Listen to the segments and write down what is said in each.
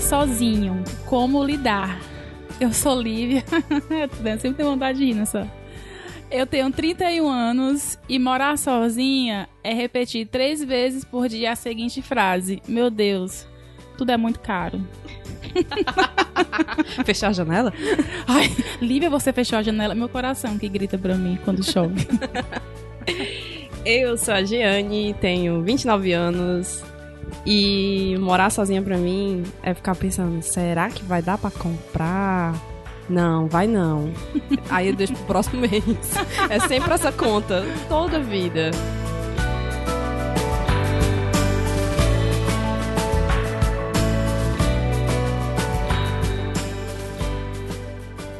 Sozinho, como lidar? Eu sou Lívia. Eu sempre tenho vontade de rir nessa. Eu tenho 31 anos e morar sozinha é repetir três vezes por dia a seguinte frase: Meu Deus, tudo é muito caro. Fechar a janela? Ai, Lívia, você fechou a janela. Meu coração que grita pra mim quando chove. Eu sou a Giane, tenho 29 anos. E morar sozinha pra mim é ficar pensando: será que vai dar pra comprar? Não, vai não. Aí eu deixo pro próximo mês. É sempre essa conta, toda a vida.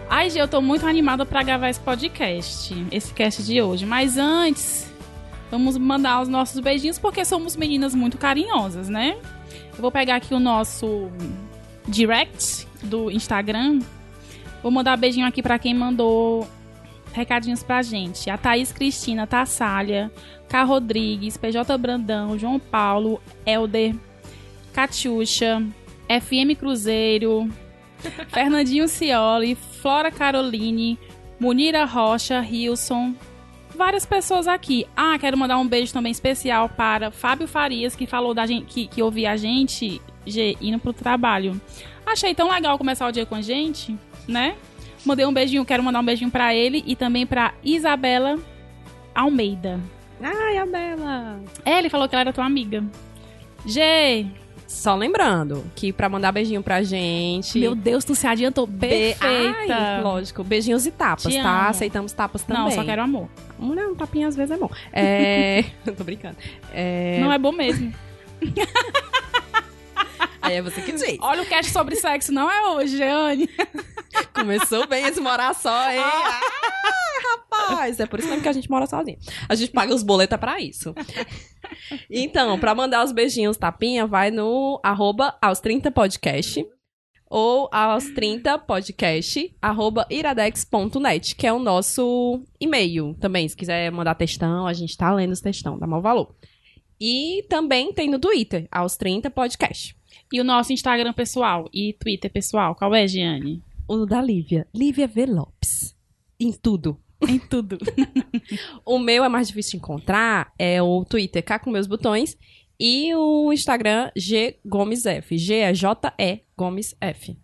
Ai, Gê, eu tô muito animada pra gravar esse podcast, esse cast de hoje. Mas antes, vamos mandar os nossos beijinhos, porque somos meninas muito carinhosas, né? Eu vou pegar aqui o nosso direct do Instagram. Vou mandar beijinho aqui pra quem mandou recadinhos pra gente. A Thaís Cristina Tassalha, K. Rodrigues, PJ Brandão, João Paulo, Elder, Catiuxa, FM Cruzeiro, Fernandinho Cioli, Flora Caroline, Munira Rocha, Rilson, várias pessoas aqui. Ah, quero mandar um beijo também especial para Fábio Farias, que falou da gente, que, que ouvia a gente G, indo pro trabalho. Achei tão legal começar o dia com a gente, né? Mandei um beijinho, quero mandar um beijinho para ele e também para Isabela Almeida. Ai, a Bela! É, ele falou que ela era tua amiga. G, Só lembrando que pra mandar beijinho pra gente. meu Deus, tu se adiantou. Perfeita. Ai, lógico, beijinhos e tapas, Te tá? amo. Aceitamos tapas também. Não, só quero amor. Mulher, um tapinha às vezes é bom. É. Tô brincando. É... Não é bom mesmo. Aí é você que diz. Olha o cast sobre sexo, não é hoje, Jeane. Começou bem esse morar só, hein? Ah, rapaz, é por isso mesmo que a gente mora sozinho. A gente paga os boletos pra isso. Então, pra mandar os beijinhos tapinha, vai no arroba aos 30 podcast ou aos 30 podcast arroba iradex.net, que é o nosso e-mail também. Se quiser mandar textão, a gente tá lendo os textão, dá mau valor. E também tem no Twitter, aos 30 podcast. E o nosso Instagram pessoal e Twitter pessoal, qual é, Jeane? O da Lívia, Lívia V. Lopes. Em tudo. Em tudo. O meu é mais difícil de encontrar, é o Twitter K com meus botões e o Instagram G Gomes F. G é J-E Gomes F.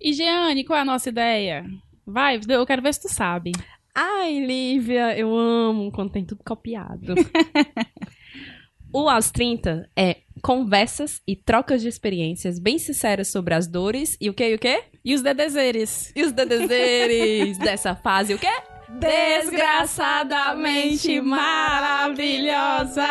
E Jeane, qual é a nossa ideia? Vai, eu quero ver se tu sabe. Ai, Lívia, eu amo quando tem tudo copiado. o Aos 30 é conversas e trocas de experiências bem sinceras sobre as dores e o que e o que? E os dedezeres? E os dedezeres dessa fase, o quê? Desgraçadamente maravilhosa!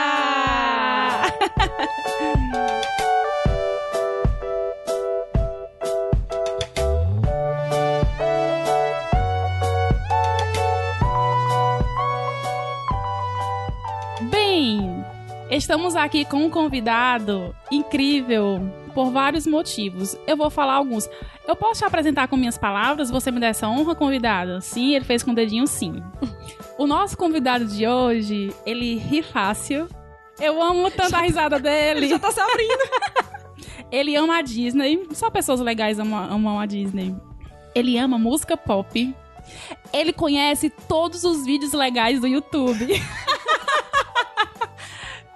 Bem, estamos aqui com um convidado incrível por vários motivos. Eu vou falar alguns. Eu posso te apresentar com minhas palavras? Você me dá essa honra, convidado? Sim, ele fez com o dedinho sim. O nosso convidado de hoje, ele ri fácil. Eu amo tanto a risada dele. Já tá se abrindo. Ele ama a Disney. Só pessoas legais amam, amam a Disney. Ele ama música pop. Ele conhece todos os vídeos legais do YouTube.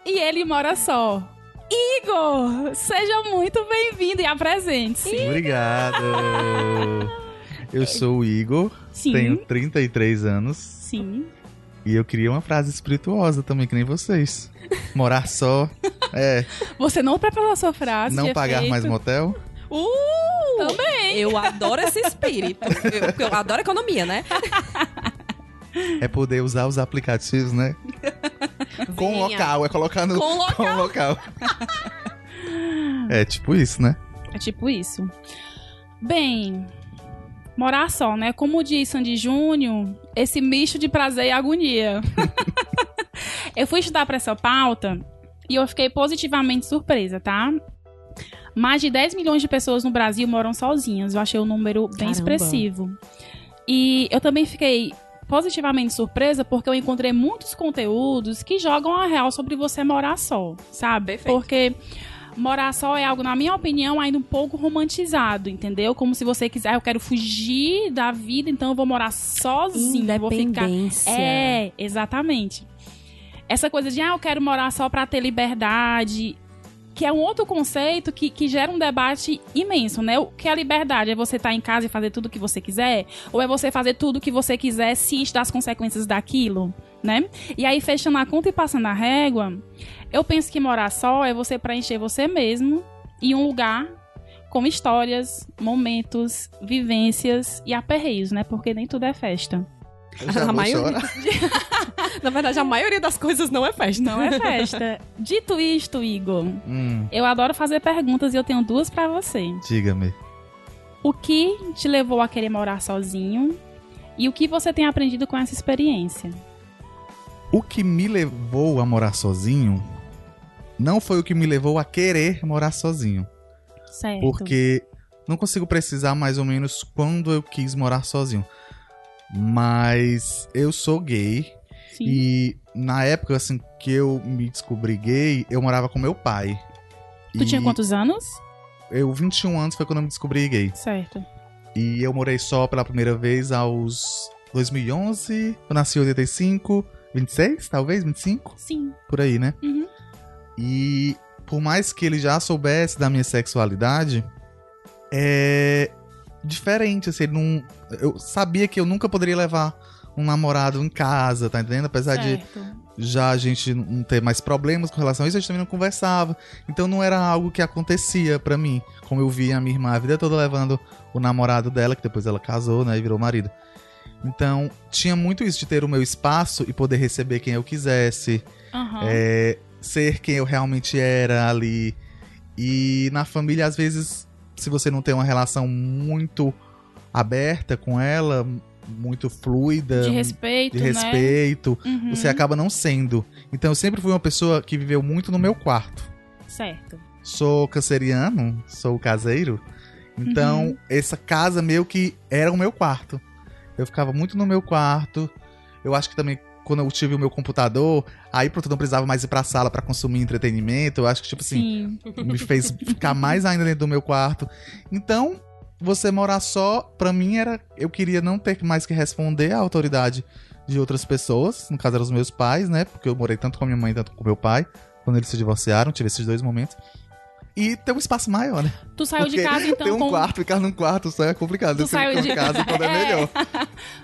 e ele mora só. Igor, seja muito bem-vindo e apresente-se. Obrigado. Eu sou o Igor, Sim, tenho 33 anos sim. e eu queria uma frase espirituosa também, que nem vocês. Morar só, é, Você não preparou a sua frase. não pagar efeito? mais motel. Uh! Também. Eu adoro esse espírito. Eu, eu adoro economia, né? É poder usar os aplicativos, né? Com local, é colocar no Com local. com local. É tipo isso, né? É tipo isso. Bem, morar só, né? Como diz Sandy Júnior, esse misto de prazer e agonia. eu fui estudar pra essa pauta e eu fiquei positivamente surpresa, tá? Mais de 10 milhões de pessoas no Brasil moram sozinhas. Eu achei o número bem Caramba. expressivo. E eu também fiquei positivamente surpresa porque eu encontrei muitos conteúdos que jogam a real sobre você morar só, sabe? Perfeito. Porque morar só é algo, na minha opinião, ainda um pouco romantizado, entendeu? Como se você quiser, "Ah, eu quero fugir da vida, então eu vou morar sozinho, vou ficar é, exatamente. Essa coisa de, ah, eu quero morar só pra ter liberdade, que é um outro conceito que, que gera um debate imenso, né? O que é a liberdade? É você estar em casa e fazer tudo o que você quiser? Ou é você fazer tudo o que você quiser, ciente das consequências daquilo, né? E aí, fechando a conta e passando a régua, eu penso que morar só é você preencher você mesmo em um lugar com histórias, momentos, vivências e aperreios, né? Porque nem tudo é festa. A maioria-. Na verdade, a maioria das coisas não é festa. Não é festa. Dito isto, Igor, Hum, eu adoro fazer perguntas e eu tenho duas pra você. diga-me. O que te levou a querer morar sozinho? E o que você tem aprendido com essa experiência? O que me levou a morar sozinho não foi o que me levou a querer morar sozinho. Certo. Porque não consigo precisar mais ou menos quando eu quis morar sozinho. Mas eu sou gay Sim. e na época assim que eu me descobri gay, eu morava com meu pai. Tu tinha E quantos anos? Eu 21 anos foi quando eu me descobri gay. Certo. E eu morei só pela primeira vez aos 2011. Eu nasci em 85, 26, talvez, 25, Sim. por aí, né? Uhum. E por mais que ele já soubesse da minha sexualidade, é diferente, assim, ele não. Eu sabia que eu nunca poderia levar um namorado em casa, tá entendendo? Apesar de certo. já a gente não ter mais problemas com relação a isso, a gente também não conversava. Então não era algo que acontecia pra mim. Como eu vi a minha irmã a vida toda levando o namorado dela, que depois ela casou, né, e virou marido. Então, tinha muito isso de ter o meu espaço e poder receber quem eu quisesse, Aham. é, ser quem eu realmente era ali. E na família, às vezes, se você não tem uma relação muito aberta com ela, muito fluida, De respeito, de né? respeito, Uhum. você acaba não sendo. Então eu sempre fui uma pessoa que viveu muito no meu quarto. Certo. Sou canceriano, sou caseiro. Então, Uhum. essa casa meio que era o meu quarto. Eu ficava muito no meu quarto. Eu acho que também quando eu tive o meu computador, aí pronto, eu não precisava mais ir pra sala pra consumir entretenimento. Eu acho que tipo assim, Sim. me fez ficar mais ainda dentro do meu quarto. Então, você morar só, pra mim era. Eu queria não ter mais que responder à autoridade de outras pessoas. No caso, eram os meus pais, né? Porque eu morei tanto com a minha mãe quanto com meu pai. Quando eles se divorciaram, tive esses dois momentos. E ter um espaço maior, né? Tu saiu de Porque casa então ter um com. quarto, ficar num quarto só é complicado. Tu saiu de- casa quando é É. melhor.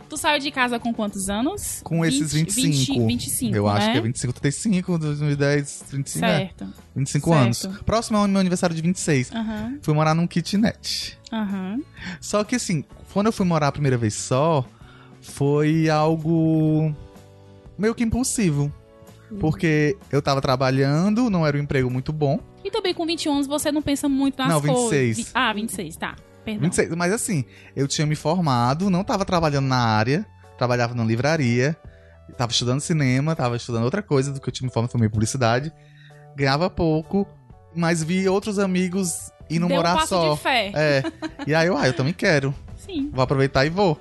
Tu saiu de casa com quantos anos? Com esses 25. 20, 25, eu acho né? que é 25, 35, 2010, 25, é, Certo. 25 Certo. anos. Próximo ao meu aniversário de 26. Aham. Fui morar num kitnet. Aham. Só que assim, quando eu fui morar a primeira vez só, foi algo meio que impulsivo. Porque eu tava trabalhando, não era um emprego muito bom. E também com 21 anos você não pensa muito nas Não, coisas. 26. Vi- Ah, 26, tá. Perdão. 26, mas assim, eu tinha me formado, não tava trabalhando na área, trabalhava na livraria, tava estudando cinema, tava estudando outra coisa do que eu tinha me formado, meio publicidade. Ganhava pouco, mas vi outros amigos indo Deu um morar passo só. de fé. É. E aí eu, ah, eu também quero. Sim. Vou aproveitar e vou.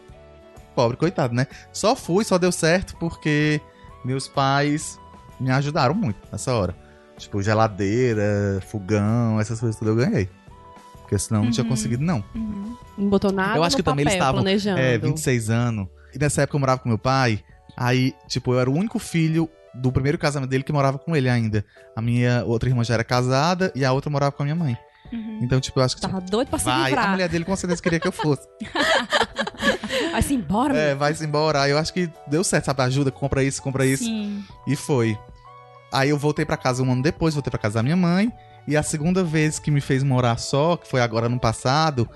Pobre, coitado, né? Só fui, só deu certo porque meus pais me ajudaram muito nessa hora. Tipo, geladeira, fogão, essas coisas tudo eu ganhei. Porque senão não tinha Uhum. conseguido, não. Uhum. Não botou nada Eu acho no que também eles estavam, planejando. É, 26 anos. E nessa época eu morava com meu pai. Aí, tipo, eu era o único filho do primeiro casamento dele que morava com ele ainda. A minha outra irmã já era casada e a outra morava com a minha mãe. Uhum. Então, tipo, eu acho que. Tava doido pra se vai, a livrar. mulher dele com certeza queria que eu fosse. Assim, bora, é, vai-se embora. Aí eu acho que deu certo, sabe? Ajuda, compra isso, compra isso. Sim. E foi. Aí eu voltei pra casa um ano depois, voltei pra casa da minha mãe. E a segunda vez que me fez morar só, que foi agora no passado,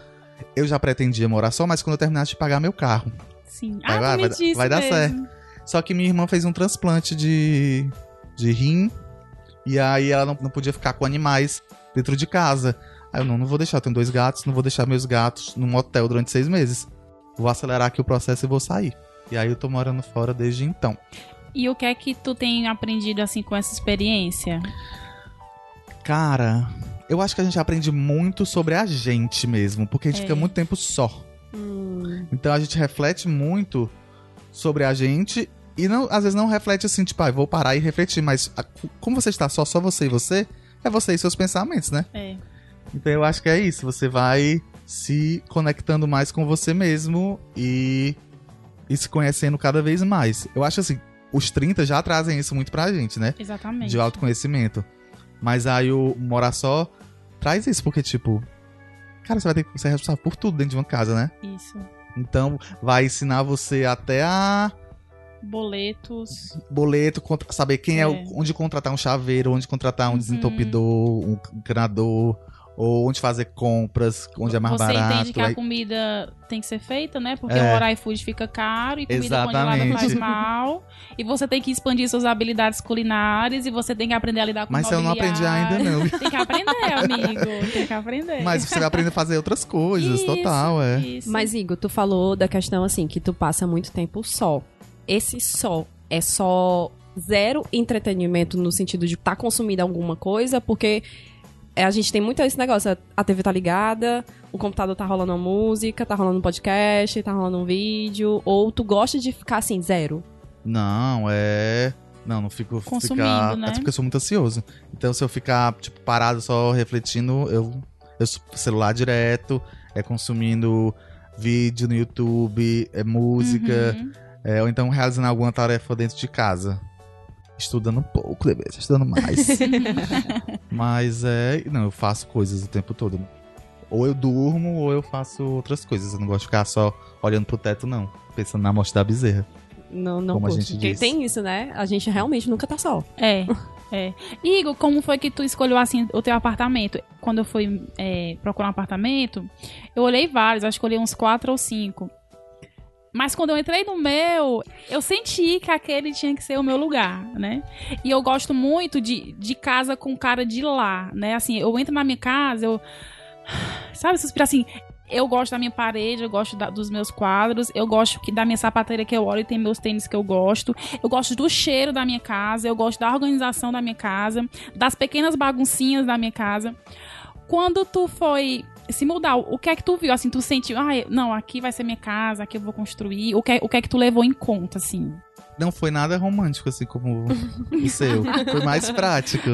eu já pretendia morar só, mas quando eu terminasse de pagar meu carro. Sim. Vai, ah, vai, vai- vai dar mesmo. Só que minha irmã fez um transplante de, de rim. E aí ela não, não podia ficar com animais dentro de casa. Aí eu não, não vou deixar, eu tenho dois gatos, não vou deixar meus gatos num hotel durante seis meses. Vou acelerar aqui o processo e vou sair. E aí eu tô morando fora desde então. E o que é que tu tem aprendido assim com essa experiência? Cara, eu acho que a gente aprende muito sobre a gente mesmo, porque a gente É. fica muito tempo só. Hum, Então a gente reflete muito sobre a gente e não, às vezes não reflete assim, tipo, ah, vou parar e refletir, mas a- como você está só, só você e você, é você e seus pensamentos, né? É. Então eu acho que é isso. Você vai se conectando mais com você mesmo e, e se conhecendo cada vez mais. Eu acho assim, os 30 já trazem isso muito pra gente, né? Exatamente. De autoconhecimento. Mas aí o morar só traz isso, porque, tipo, cara, você vai ter que ser responsável por tudo dentro de uma casa, né? Isso. Então vai ensinar você até a Boletos. boleto, contra- saber quem é, É. onde contratar um chaveiro, onde contratar um Uhum. desentupidor, um encanador, ou onde fazer compras, onde é mais Você barato. entende que a aí- comida tem que ser feita, né? Porque É. o iFood fica caro e comida congelada Exatamente. faz mal. E você tem que expandir suas habilidades culinárias e você tem que aprender a lidar com Mas eu não aprendi ainda, não. Tem que aprender, amigo. Tem que aprender. Mas você vai aprender a fazer outras coisas, Isso, total, é. Isso. Mas, Igor, tu falou da questão assim, que tu passa muito tempo só. Esse só é só zero entretenimento no sentido de estar consumindo alguma coisa, porque é, a gente tem muito esse negócio, a TV tá ligada, o computador tá rolando uma música, tá rolando um podcast, tá rolando um vídeo, ou tu gosta de ficar assim, zero. Não, é. Não, não fico. Consumindo, ficar... né? É porque eu sou muito ansioso. Então, se eu ficar, tipo, parado só refletindo, eu. Eu sou celular direto, é consumindo vídeo no YouTube, é música, Uhum. é, ou então realizando alguma tarefa dentro de casa. Estudando um pouco, deve estudando mais. Mas é. Não, eu faço coisas o tempo todo. Ou eu durmo, ou eu faço outras coisas. Eu não gosto de ficar só olhando pro teto, não. Pensando na morte da bezerra. Não, não Como gente Porque diz. tem isso, né? A gente realmente nunca tá só. É, é. Igor, como foi que tu escolheu assim o teu apartamento? Quando eu fui é, procurar um apartamento, eu olhei vários, acho que olhei uns quatro ou cinco. Mas quando eu entrei no meu, eu senti que aquele tinha que ser o meu lugar, né? E eu gosto muito de, de casa com cara de lá, né? Assim, eu entro na minha casa, eu. Sabe, suspiro assim. Eu gosto da minha parede, eu gosto da- dos meus quadros, eu gosto que, da minha sapateira que eu olho e tem meus tênis que eu gosto. Eu gosto do cheiro da minha casa, eu gosto da organização da minha casa, das pequenas baguncinhas da minha casa. Quando tu foi se mudar, o que é que tu viu? Assim, tu sentiu, ah, não, aqui vai ser minha casa, aqui eu vou construir. O que, é- o que é que tu levou em conta, assim? Não foi nada romântico, assim como o seu. Foi mais prático.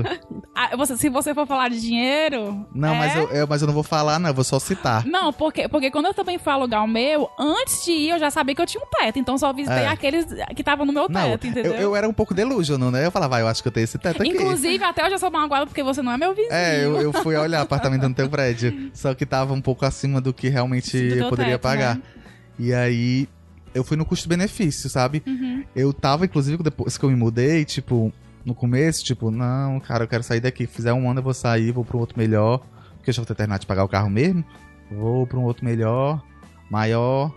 Ah, você- se você for falar de dinheiro. Não, é? mas, eu, eu- mas eu não vou falar, não. Eu vou só citar. Não, porque, porque quando eu também fui alugar o meu, antes de ir eu já sabia que eu tinha um teto. Então só visitei É. aqueles que estavam no meu Não, teto, entendeu? eu, eu era um pouco delusional, né? Eu falava, vai, eu acho que eu tenho esse teto aqui. Inclusive, até hoje eu sou magoada porque você não é meu vizinho. É, eu, eu fui olhar apartamento no teu prédio. Só que tava um pouco acima do que realmente Do eu poderia teto, pagar. né? E aí, eu fui no custo-benefício, sabe? Uhum. Eu tava, inclusive, depois que eu me mudei, tipo, no começo, tipo, não, cara, eu quero sair daqui. Fizer um ano, eu vou sair, vou pra um outro melhor. Porque eu já vou ter terminado de pagar o carro mesmo. Vou pra um outro melhor, maior.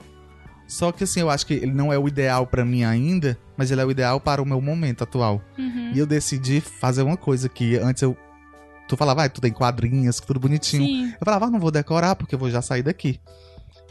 Só que assim, eu acho que ele não é o ideal pra mim ainda, mas ele é o ideal para o meu momento atual. Uhum. E eu decidi fazer uma coisa que antes eu. Tu falava, vai, tudo em quadrinhos, tudo bonitinho. Sim. Eu falava, ah, não vou decorar porque eu vou já sair daqui.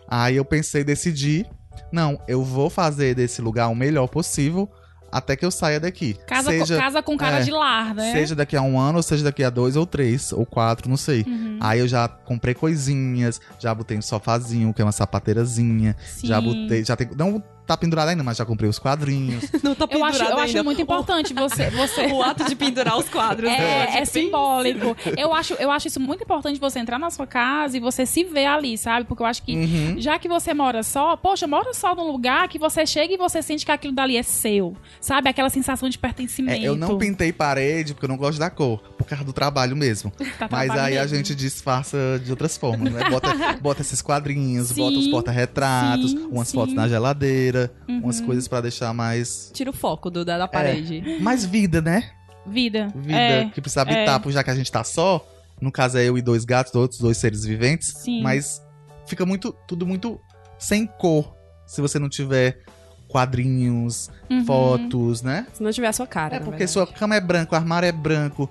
Aí eu pensei, decidi, não, eu vou fazer desse lugar o melhor possível até que eu saia daqui. Casa, seja, com, casa com cara é, de lar, né? seja daqui a um ano, ou seja daqui a dois ou três, ou quatro, não sei. Uhum. Aí eu já comprei coisinhas, já botei um sofazinho, que é uma sapateirazinha. Sim. Já botei, já tem. Não tá pendurado ainda, mas já comprei os quadrinhos. Não tá Eu acho, pendurado eu acho muito importante você. você... O ato de pendurar os quadros. né? É, é simbólico. Eu acho, eu acho isso muito importante você entrar na sua casa e você se ver ali, sabe? Porque eu acho que Uhum. já que você mora só, poxa, mora só num lugar que você chega e você sente que aquilo dali é seu. Sabe? Aquela sensação de É, pertencimento. eu não pintei parede porque eu não gosto da cor, por causa do trabalho mesmo. Tá Mas aí a mesmo. gente disfarça de outras formas, né? Bota, bota esses quadrinhos, Sim, bota os porta-retratos, umas sim. fotos na geladeira, umas Uhum. coisas pra deixar mais. Tira o foco do, da, da parede. Mais vida, né? Vida. Vida É, que precisa habitar, porque já que a gente tá só, no caso é eu e dois gatos, outros dois seres viventes, Sim. mas fica muito tudo muito sem cor se você não tiver quadrinhos, Uhum. fotos, né? Se não tiver a sua cara. É porque sua cama é branca, o armário é branco,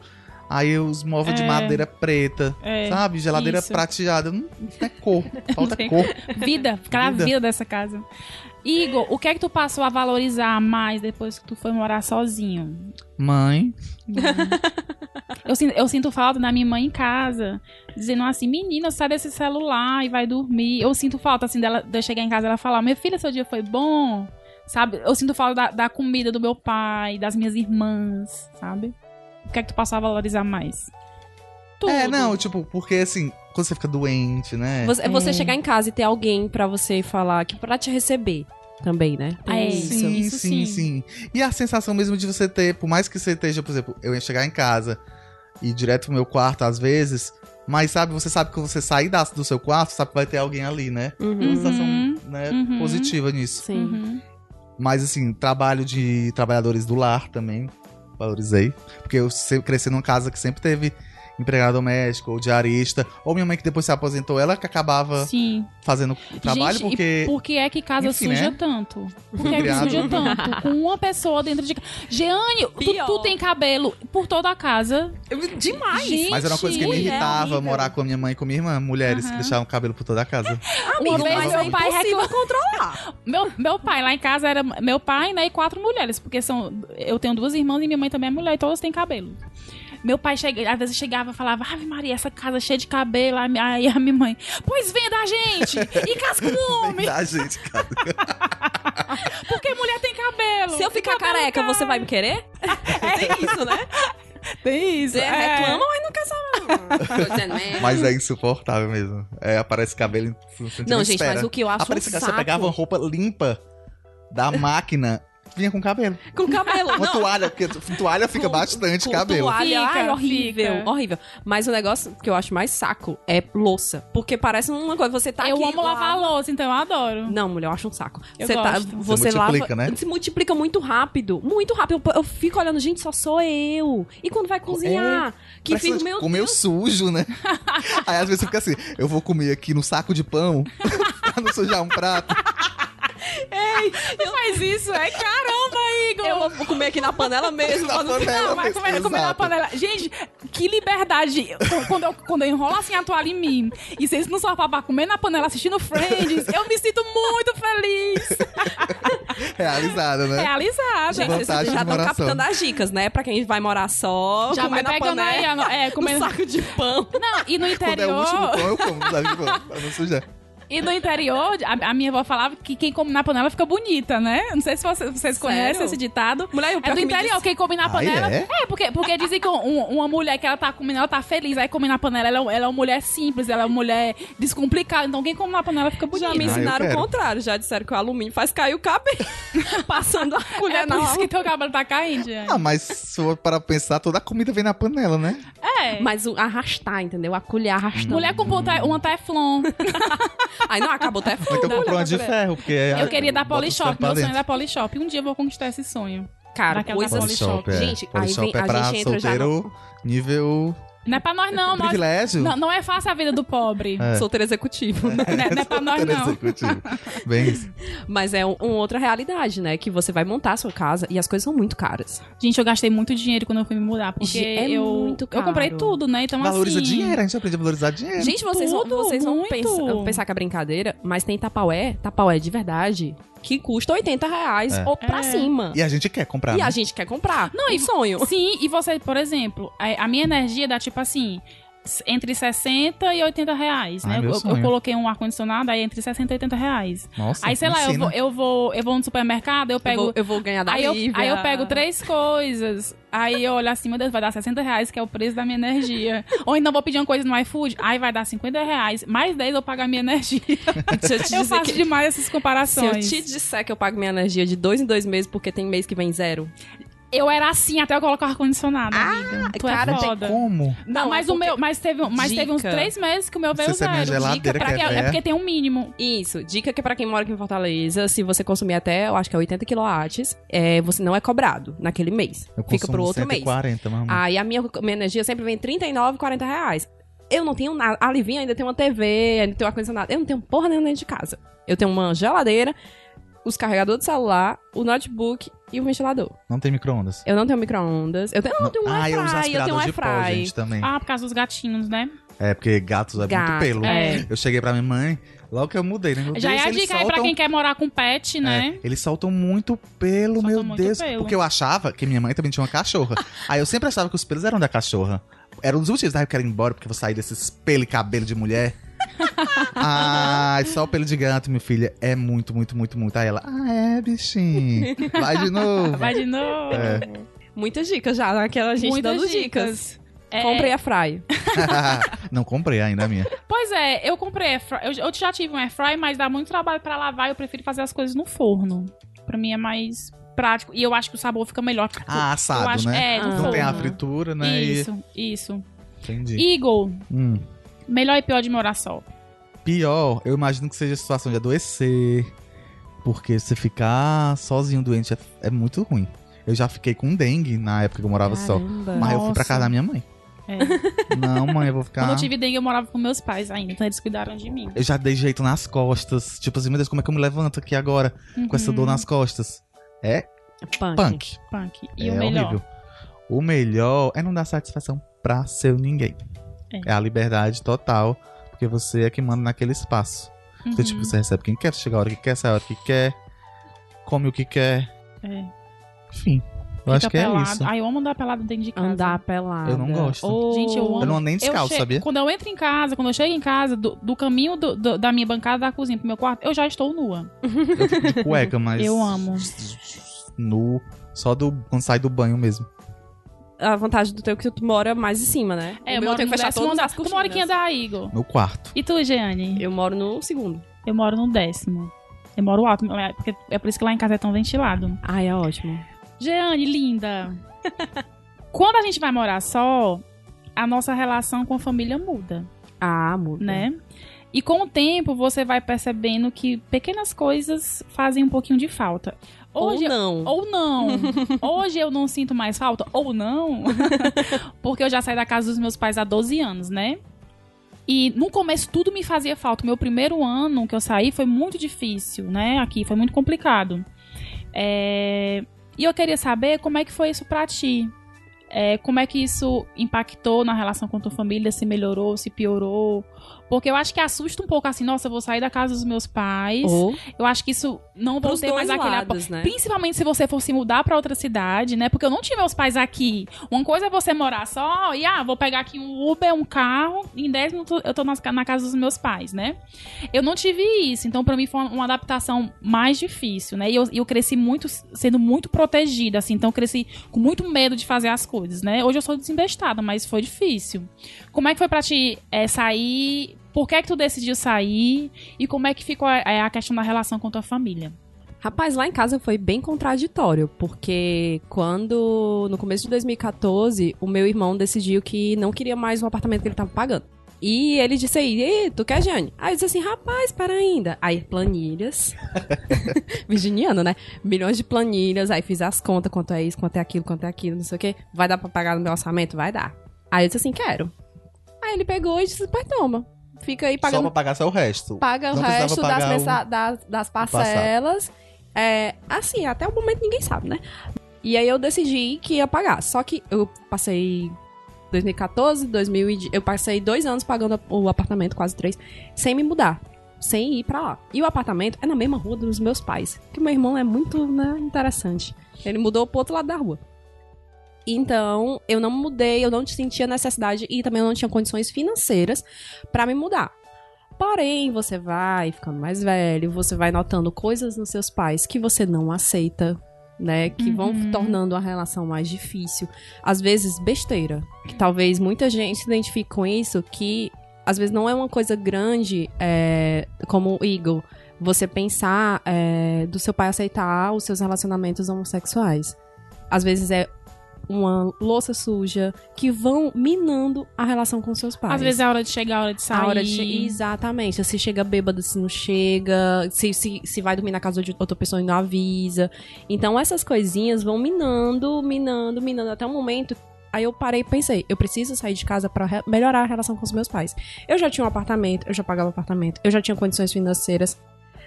aí os móveis de É. madeira é preta, É, sabe? Geladeira isso. prateada, não, não é cor, falta cor. Vida, ficar a Vida. vida dessa casa. Igor, o que é que tu passou a valorizar mais depois que tu foi morar sozinho? Mãe, Eu sinto, eu sinto falta da minha mãe em casa, dizendo assim, menina, sai desse celular e vai dormir. Eu sinto falta, assim, dela, de eu chegar em casa e ela falar, minha filha, seu dia foi bom? Sabe? Eu sinto falta da, da comida do meu pai, das minhas irmãs, sabe? O que é que tu passou a valorizar mais? Tudo. É, não, tipo, porque assim, quando você fica doente, né? Você, é você É. chegar em casa e ter alguém pra você falar que pra te receber também, né? Tem Ah, é. isso. Sim, Isso sim, sim. sim. E a sensação mesmo de você ter, por mais que você esteja, por exemplo, eu ia chegar em casa e ir direto pro meu quarto às vezes, mas sabe, você sabe que você sair da- do seu quarto, sabe que vai ter alguém ali, né? Tem uma Uhum. sensação Uhum. né, Uhum. positiva nisso. Sim. Uhum. Mas assim, trabalho de trabalhadores do lar também, valorizei. Porque eu cresci numa casa que sempre teve empregado doméstico ou diarista. Ou minha mãe que depois se aposentou, ela que acabava Sim. fazendo o trabalho, Gente, porque. por que é que casa Enfim, suja né? tanto? Por que é que suja tanto? Com uma pessoa dentro de casa. Jeane, tu, tu tem cabelo por toda a casa. Demais. Gente, Mas era uma coisa que me mulher, irritava morar com a minha mãe e com a minha irmã, mulheres que deixavam cabelo por toda a casa. Amigo, Uma vez mas meu é pai reclamou- controlar. Meu, meu pai lá em casa era meu pai, né, e quatro mulheres, porque são eu tenho duas irmãs e minha mãe também é mulher, e todas têm cabelo. Meu pai chega, às vezes chegava e falava: Ave Maria, essa casa cheia de cabelo. Aí a- a minha mãe, pois venda a gente! E casa com o homem! Da gente, cara. Porque mulher tem cabelo! Se eu ficar careca, caro. você vai me querer? É isso, né? Tem isso. Você é. reclama, mas não. Tô dizendo mesmo. Mas é insuportável mesmo. É, aparece cabelo. Você Não, gente, espera. mas o que eu acho Aparece um que saco... você pegava uma roupa limpa da máquina, vinha com cabelo. Com cabelo. Uma não. toalha, porque toalha fica Com- bastante com cabelo. Toalha, Fica, ai, horrível, fica. horrível. Mas o negócio que eu acho mais saco é louça. Porque parece uma coisa, você tá eu aqui... amo lavar a lava- louça, então eu adoro. Não, mulher, eu acho um saco. Eu você tá, gosto. você Você lava, multiplica, né? se multiplica muito rápido, muito rápido. Eu, eu fico olhando, gente, só sou eu. E quando vai cozinhar, que Parece fica meu comeu Deus. sujo, né? Aí às vezes você fica assim, eu vou comer aqui no saco de pão pra não sujar um prato. Tu faz isso, é! Eu vou comer aqui na panela mesmo. Na não- panela. Não, vai comer, comer na panela. Gente, que liberdade. Quando eu, quando eu enrolo assim a toalha em mim e vocês no sofá pra comer na panela assistindo Friends, eu me sinto muito feliz. Realizada, né? Realizada. Gente, vocês já estão captando as dicas, né? Pra quem vai morar só, Já comer vai na pegando aí, panela, a no- é, comendo... no saco de pão. Não, e no Quando é o último interior, pão, eu como, sabe? Pra não sujar. E no interior, a, a minha avó falava que quem come na panela fica bonita, né? Não sei se vocês, vocês conhecem Sério? esse ditado. Mulher, o É do que interior, disse- quem come na Ah, panela. é? porque, porque dizem que um- uma mulher que ela tá comendo, ela tá feliz, aí come na panela, ela, é- ela é uma mulher simples, ela é uma mulher descomplicada. Então quem come na panela fica bonita. Já me Ah, ensinaram o quero. contrário. Já disseram que o alumínio faz cair o cabelo. Passando a colher É na isso que teu cabelo tá caindo. gente. Ah, mas se for para pensar, toda a comida vem na panela, né? É. Mas o arrastar, entendeu? A colher arrastando. Mulher comprou te- uma Teflon. Aí não, acabou até Ou então comprou uma de ferro, porque... Eu queria dar Polishop. Meu sonho é dar Polishop. Um dia eu vou conquistar esse sonho. Cara, coisas... Polishop. é. Gente, aí vem- é a gente entra já solteiro nível Não é pra nós, não. Nós, privilégio. não, não é fácil a vida do pobre. É. Solteiro executivo. Não, é, não é pra nós, não. Executivo. Bem isso. Mas é um, uma outra realidade, né? Que você vai montar a sua casa e as coisas são muito caras. Gente, eu gastei muito dinheiro quando eu fui me mudar. Porque É eu, muito eu caro. comprei tudo, né? Então, Valoriza assim... dinheiro, a gente aprende a valorizar dinheiro. Gente, vocês, vão, Tudo, vocês vão pensar, pensar que é brincadeira, mas tem tapaué, tapaué de verdade, que custa 80 reais É. ou pra É. cima. E a gente quer comprar. E né? a gente quer comprar. Não, um e- sonho. Sim, e você, por exemplo, a, a minha energia dá tipo assim. Entre 60 e 80 reais, Ai, né? meu eu, eu coloquei um ar-condicionado aí entre 60 e 80 reais. Nossa, Aí, sei lá, eu vou, eu, vou, eu vou no supermercado, eu Eu pego. vou, eu vou ganhar da Aí eu, aí eu pego três coisas. Aí eu olho assim, meu Deus, vai dar 60 reais, que é o preço da minha energia. Ou então vou pedir uma coisa no iFood, aí vai dar 50 reais. Mais 10 eu pago a minha energia. Deixa eu te Eu dizer faço que... demais essas Se eu comparações. te disser que eu pago minha energia de dois em dois meses porque tem mês que vem zero. Eu era assim até eu colocar o ar-condicionado, amiga. Tu cara, é tem foda. Como? Não, Não, mas é o meu, mas teve, um- mas teve uns Dica. três meses que o meu veio Você zero. geladeira Pra que é que- é porque tem um mínimo. Isso, dica que pra quem mora aqui em Fortaleza, se você consumir até, eu acho que é 80 kW, é, você não é cobrado naquele mês. Eu Fica pro outro mês. 140, mamãe. Aí a minha, minha energia sempre vem 39, 40 reais. Eu não tenho nada. A Livinha ainda tem uma TV, ainda tem um ar-condicionado. Eu não tenho porra nenhuma dentro de casa. Eu tenho uma geladeira, os carregadores de celular, o notebook e o ventilador. Não tem micro-ondas. Eu não tenho micro-ondas. Eu tenho, não, eu tenho um ah, eu uso airfry, eu tenho um aspirador de pó, gente, também. Ah, por causa dos gatinhos, né? É, porque gatos é muito Gato, pelo. é. Eu cheguei pra minha mãe, logo que eu mudei, né? Meu Já Deus, é a dica aí pra soltam- quem quer morar com pet, né? É, eles soltam muito pelo, Soltam meu muito Deus. pelo. Porque eu achava que minha mãe também tinha uma cachorra. Aí eu sempre achava que os pelos eram da cachorra. Era um dos motivos. Ah, eu quero ir embora porque eu vou sair desses pelo e cabelo de mulher. Ai, só o pelo de gato, minha filha. É muito, muito, muito, muito. Aí ela, ah, é, bichinho. Vai de novo. Vai de novo. É. Muitas dicas já, naquela gente Muitas dando dicas. É, Compre a fry. não comprei ainda a minha. Pois é, eu comprei air fry- eu, eu já tive um air fry, mas dá muito trabalho pra lavar e eu prefiro fazer as coisas no forno. Pra mim é mais prático. E eu acho que o sabor fica melhor. Ah, eu assado, acho, né? É, Ah. Não forno. tem a fritura, né? E- Isso, isso. Entendi. Eagle, Hum. Melhor e pior de morar só. Pior, eu imagino que seja a situação de adoecer. Porque você ficar sozinho doente é, é muito ruim. Eu já fiquei com dengue na época que eu morava só. Caramba. Mas eu fui pra casa da minha mãe. É. Não, mãe, eu vou ficar. Quando eu tive dengue, eu morava com meus pais ainda, então eles cuidaram de mim. Eu já dei jeito nas costas. Tipo assim, meu Deus, como é que eu me levanto aqui agora com essa Uhum. dor nas costas? É Punk. punk. Punk. E é o melhor? horrível. O melhor é não dar satisfação pra seu ninguém. É. É. a liberdade total, porque você é que manda naquele espaço. Você, Uhum. tipo, você recebe quem quer, chega a hora que quer, sai a hora que quer, come o que quer. É. Enfim, eu Fica acho que é pelado. isso. Ai, eu amo andar pelado dentro de casa. Andar pelado. Eu não gosto. Gente, eu amo. Eu não ando nem descalço, chego- sabia? Quando eu entro em casa, quando eu chego em casa, do, do caminho do- do- da minha bancada da cozinha pro meu quarto, eu já estou nua. Eu fico de cueca, mas. Eu amo. Nu, só do, quando sai do banho mesmo. A vantagem do teu é que tu mora mais em cima, né? É, o eu moro tenho no que fechar décimo todas andar. Tu mora em que andar, Igor? No quarto. E tu, Jeane? Eu moro no segundo. Eu moro no décimo. Eu moro alto, é, porque é por isso que lá em casa é tão ventilado. Ai, é ótimo. Jeane, linda. Quando a gente vai morar só, a nossa relação com a família muda, Ah, muda. né? E com o tempo você vai percebendo que pequenas coisas fazem um pouquinho de falta. Hoje, Ou não. Ou não. Hoje eu não sinto mais falta, ou não. Porque eu já saí da casa dos meus pais há 12 anos, né? E no começo tudo me fazia falta. Meu primeiro ano que eu saí foi muito difícil, né? Aqui foi muito complicado. É, E eu queria saber como é que foi isso pra ti. É, como é que isso impactou na relação com a tua família? Se melhorou, se piorou? Porque eu acho que assusta um pouco assim, nossa, eu vou sair da casa dos meus pais. Ou Eu acho que isso não vou pros ter mais dois aquele lados, apoio. né? Principalmente se você fosse mudar pra outra cidade, né? Porque eu não tive meus pais aqui. Uma coisa é você morar só e, ah, vou pegar aqui um Uber, um carro, e em 10 minutos eu tô na casa dos meus pais, né? Eu não tive isso, então pra mim foi uma, uma adaptação mais difícil, né? E eu, eu cresci muito, sendo muito protegida, assim, então eu cresci com muito medo de fazer as coisas, né? Hoje eu sou desembestada, mas foi difícil. Como é que foi pra ti é, sair? Por que é que tu decidiu sair? E como é que ficou a, a questão da relação com tua família? Rapaz, lá em casa foi bem contraditório, porque quando, no começo de 2014, o meu irmão decidiu que não queria mais o apartamento que ele tava pagando. E ele disse aí, Ei, tu quer, Jane? Aí eu disse assim, rapaz, para ainda. Aí, planilhas. Virginiano, né? Milhões de planilhas. Aí fiz as contas, quanto é isso, quanto é aquilo, quanto é aquilo, não sei o quê. Vai dar pra pagar no meu orçamento? Vai dar. Aí eu disse assim, quero. Aí ele pegou e disse, pai, toma. Fica aí Só pagando pra pagar só o resto. paga o Não precisava resto das, o- das, das parcelas. É, assim, até o momento ninguém sabe, né? E aí eu decidi que ia pagar. Só que eu passei 2014, 2000 e- eu passei dois anos pagando o apartamento, quase três, sem me mudar. Sem ir pra lá. E o apartamento é na mesma rua dos meus pais. Que meu irmão é muito né, interessante. Ele mudou pro outro lado da rua. Então, eu não mudei, eu não sentia necessidade e também eu não tinha condições financeiras pra me mudar. Porém, você vai ficando mais velho, você vai notando coisas nos seus pais que você não aceita, né? Que vão Uhum. tornando a relação mais difícil. Às vezes, besteira. Que talvez muita gente se identifique com isso, que às vezes não é uma coisa grande, é, como o Eagle, você pensar é, do seu pai aceitar os seus relacionamentos homossexuais. Às vezes é uma louça suja que vão minando a relação com seus pais. Às vezes é a hora de chegar, a hora de sair. A hora de che- Exatamente. Se chega bêbado, se não chega. Se, se, se vai dormir na casa de outra pessoa e não avisa. Então essas coisinhas vão minando, minando, minando até o momento. Aí eu parei e pensei, eu preciso sair de casa pra re- melhorar a relação com os meus pais. Eu já tinha um apartamento, eu já pagava apartamento, eu já tinha condições financeiras.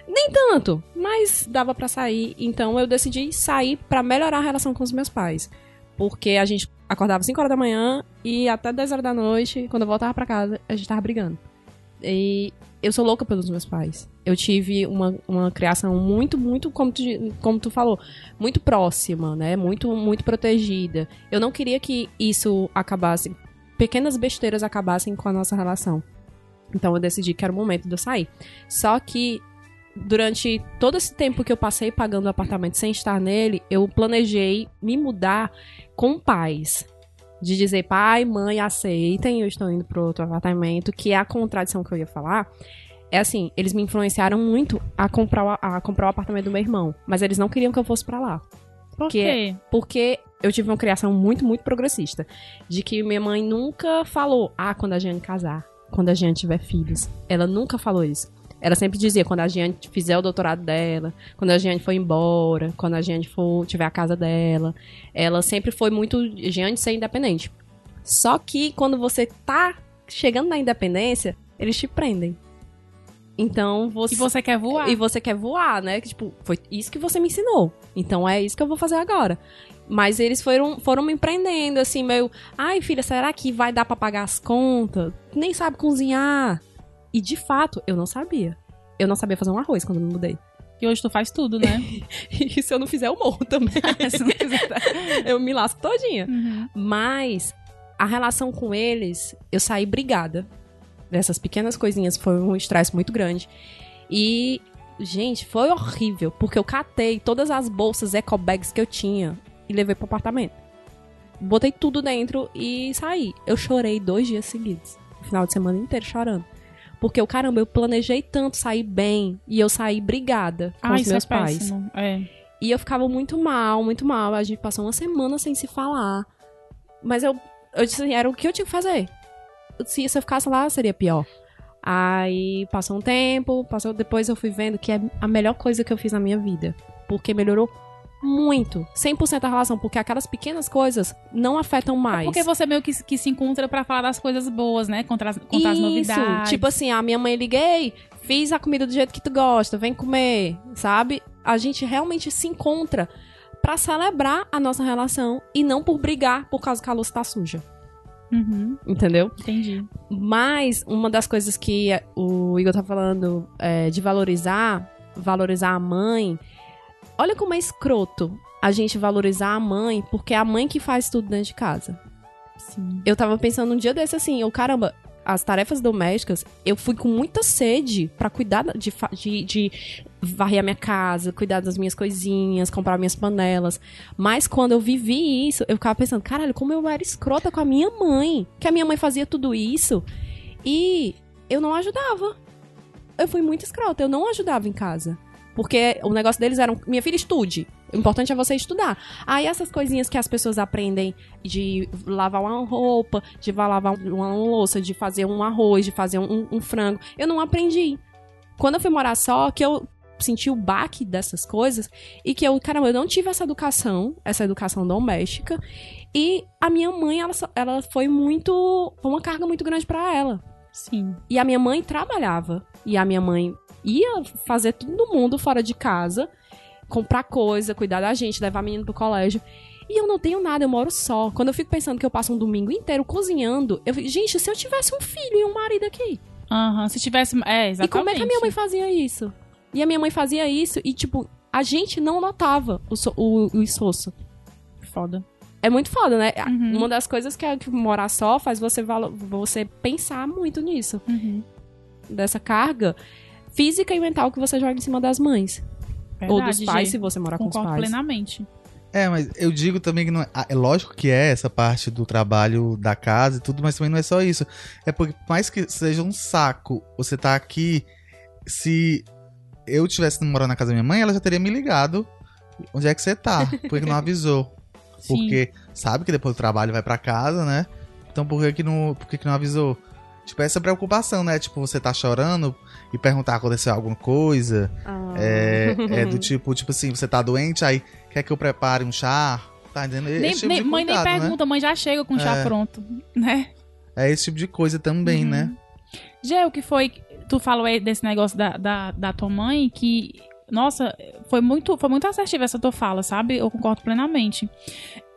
Nem tanto, mas dava pra sair. Então eu decidi sair pra melhorar a relação com os meus pais. Porque a gente acordava 5 horas da manhã e até 10 horas da noite, quando eu voltava pra casa, a gente tava brigando. E eu sou louca pelos meus pais. Eu tive uma, uma criação muito, muito, como tu, como tu falou, muito próxima, né? Muito, muito protegida. Eu não queria que isso acabasse, pequenas besteiras acabassem com a nossa relação. Então eu decidi que era o momento de eu sair. Só que durante todo esse tempo que eu passei pagando o apartamento sem estar nele, eu planejei me mudar com paz. de dizer pai, mãe, aceitem, eu estou indo pro outro apartamento, que é a contradição que eu ia falar. É assim, eles me influenciaram muito a comprar, o- a comprar o apartamento do meu irmão, mas eles não queriam que eu fosse pra lá. Por Que quê? Porque eu tive uma criação muito, muito progressista. De que minha mãe nunca falou, ah, quando a Jeane casar, quando a Jeane tiver filhos. Ela nunca falou isso. Ela sempre dizia, quando a Jeane fizer o doutorado dela, quando a Jeane for embora, quando a Jeane for, tiver a casa dela. Ela sempre foi muito Jeane ser independente. Só que quando você tá chegando na independência, eles te prendem. Então você. E você quer voar? E você quer voar, né? Que, tipo, foi isso que você me ensinou. Então é isso que eu vou fazer agora. Mas eles foram, foram me empreendendo, assim, meio. Ai, filha, será que vai dar pra pagar as contas? Nem sabe cozinhar. E de fato, eu não sabia. Eu não sabia fazer um arroz quando me mudei. E hoje tu faz tudo, né? E se eu não fizer, eu morro também. Se não quiser. eu me lasco todinha. Uhum. Mas a relação com eles, eu saí brigada. Dessas pequenas coisinhas foi um estresse muito grande. E, gente, foi horrível, porque eu catei todas as bolsas eco bags que eu tinha e levei pro apartamento. Botei tudo dentro e saí. Eu chorei dois dias seguidos. O final de semana inteiro chorando. Porque, eu, caramba, eu planejei tanto sair bem e eu saí brigada com Ah, os isso meus é pais. péssimo. É. E eu ficava muito mal, muito mal. A gente passou uma semana sem se falar. Mas eu, eu disse assim, era o que eu tinha que fazer. Se, se eu ficasse lá, seria pior. Aí passou um tempo, passou, depois eu fui vendo que é a melhor coisa que eu fiz na minha vida. Porque melhorou muito. 100% a relação. Porque aquelas pequenas coisas não afetam mais. Porque você meio que, que se encontra pra falar das coisas boas, né? Contra as, contra as Isso. novidades. Tipo assim, a minha mãe liguei, fiz a comida do jeito que tu gosta, vem comer, sabe? A gente realmente se encontra pra celebrar a nossa relação e não por brigar por causa que a louça tá suja, Uhum, entendeu? entendi. Mas uma das coisas que o Igor tá falando é, de valorizar, valorizar a mãe. Olha como é escroto a gente valorizar a mãe, porque é a mãe que faz tudo dentro de casa. Sim. Eu tava pensando um dia desse assim, eu, caramba, as tarefas domésticas, eu fui com muita sede pra cuidar de, de, de varrer a minha casa, cuidar das minhas coisinhas, comprar minhas panelas. Mas quando eu vivi isso, eu ficava pensando, caralho, como eu era escrota com a minha mãe. Que a minha mãe fazia tudo isso e eu não ajudava. Eu fui muito escrota, eu não ajudava em casa. Porque o negócio deles era, minha filha, estude. O importante é você estudar. Aí essas coisinhas que as pessoas aprendem de lavar uma roupa, de lavar uma louça, de fazer um arroz, de fazer um, um frango, eu não aprendi. Quando eu fui morar só, que eu senti o baque dessas coisas e que eu, caramba, eu não tive essa educação, essa educação doméstica. E a minha mãe, ela, ela foi muito. Foi uma carga muito grande pra ela. Sim. E a minha mãe trabalhava. E a minha mãe ia fazer todo mundo fora de casa, comprar coisa, cuidar da gente, levar menino pro colégio. E eu não tenho nada, eu moro só. Quando eu fico pensando que eu passo um domingo inteiro cozinhando, eu fico, gente, se eu tivesse um filho e um marido aqui. Aham, se tivesse. É, exatamente. E como é que a minha mãe fazia isso? E a minha mãe fazia isso e, tipo, a gente não notava o, so- o, o esforço. Foda. É muito foda, né? Uhum. Uma das coisas que, é que morar só faz você, você pensar muito nisso. Uhum. Dessa carga física e mental que você joga em cima das mães. ou dos Verdade, pais, se você morar com os pais. plenamente. É, mas eu digo também que não é, ah, é lógico que é essa parte do trabalho da casa e tudo, mas também não é só isso. É porque por mais que seja um saco, você tá aqui, se eu tivesse morando na casa da minha mãe, ela já teria me ligado. Onde é que você tá? Por que não avisou? Sim. Porque sabe que depois do trabalho vai pra casa, né? Então por que que não, por que que não avisou? Tipo, essa preocupação, né? Tipo, você tá chorando e perguntar aconteceu alguma coisa. Ah. É, é do tipo, tipo assim, você tá doente, aí quer que eu prepare um chá? Tá entendendo? Nem, tipo nem- mãe nem cuidado, né? pergunta, mãe já chega com o chá É. pronto, né? É esse tipo de coisa também, Uhum. né? Gê, o que foi. Tu falou aí desse negócio da, da, da tua mãe que. Nossa, foi muito, foi muito assertiva essa tua fala, sabe? Eu concordo plenamente.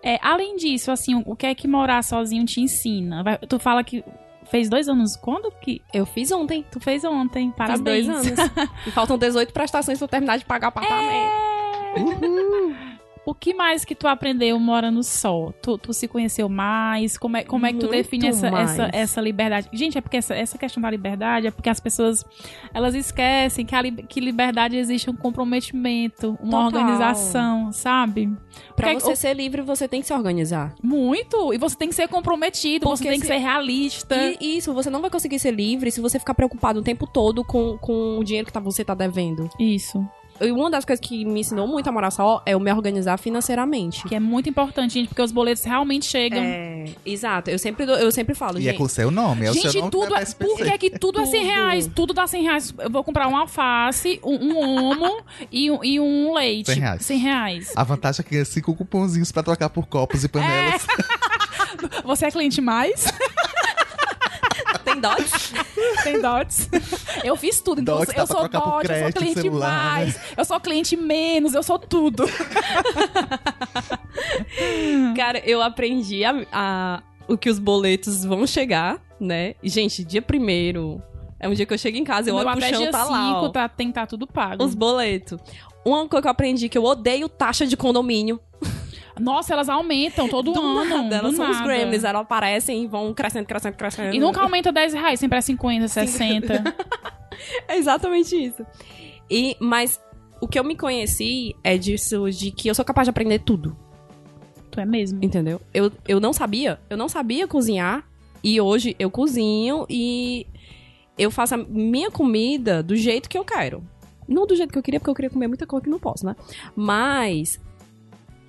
É, além disso, assim, o que é que morar sozinho te ensina? Vai- tu fala que fez dois anos. Quando que. Eu fiz ontem. Tu fez ontem. Fiz Parabéns. dois anos. e faltam 18 prestações pra eu terminar de pagar o apartamento. É. O que mais que tu aprendeu morando só? Tu, tu se conheceu mais? Como é, como é que tu Muito define essa, mais. essa, essa liberdade? Gente, é porque essa, essa questão da liberdade é porque as pessoas elas esquecem que, a, que liberdade existe um comprometimento, uma Total. organização, sabe? Pra Porque você o- ser livre, você tem que se organizar. Muito! E você tem que ser comprometido, você Porque tem que se- ser realista. E isso, você não vai conseguir ser livre se você ficar preocupado o tempo todo com, com o dinheiro que tá- você tá devendo. Isso. E uma das coisas que me ensinou muito a morar só é eu me organizar financeiramente. Que é muito importante, gente, porque os boletos realmente chegam. É, exato. Eu sempre, dou- eu sempre falo, E é gente. com o seu nome, é o Gente, seu nome tudo é, pra por que, SPC. que tudo, é 100 Tudo. reais? Tudo dá 100 reais. Eu vou comprar um alface, um, um homo e, um- e um leite. 100 reais. 100 reais. A vantagem é que é cinco cupomzinhos pra trocar por copos e panelas. Você é cliente mais? Tem dots? Tem dots? Eu fiz tudo. Então Dots, eu sou dot, eu sou crédito, cliente celular, mais, eu sou cliente menos, eu sou tudo. Cara, eu aprendi a, a- o que os boletos vão chegar, né? E, gente, dia primeiro é um dia que eu chego em casa, eu Meu, olho pro chão, dia tá lá, 5 ó, tá, tem tá tudo pago. os boletos. Uma coisa que eu aprendi que eu odeio taxa de condomínio. Nossa, elas aumentam todo Do ano. nada, elas são os gremlins, elas aparecem e vão crescendo, crescendo, crescendo. E nunca aumenta 10 reais, sempre é 50, 60. É exatamente isso. E, mas o que eu me conheci é disso, de que eu sou capaz de aprender tudo, tu é mesmo. entendeu? Eu, eu não sabia, eu não sabia cozinhar, e hoje eu cozinho e eu faço a minha comida do jeito que eu quero. Não do jeito que eu queria, porque eu queria comer muita coisa que não posso, né? Mas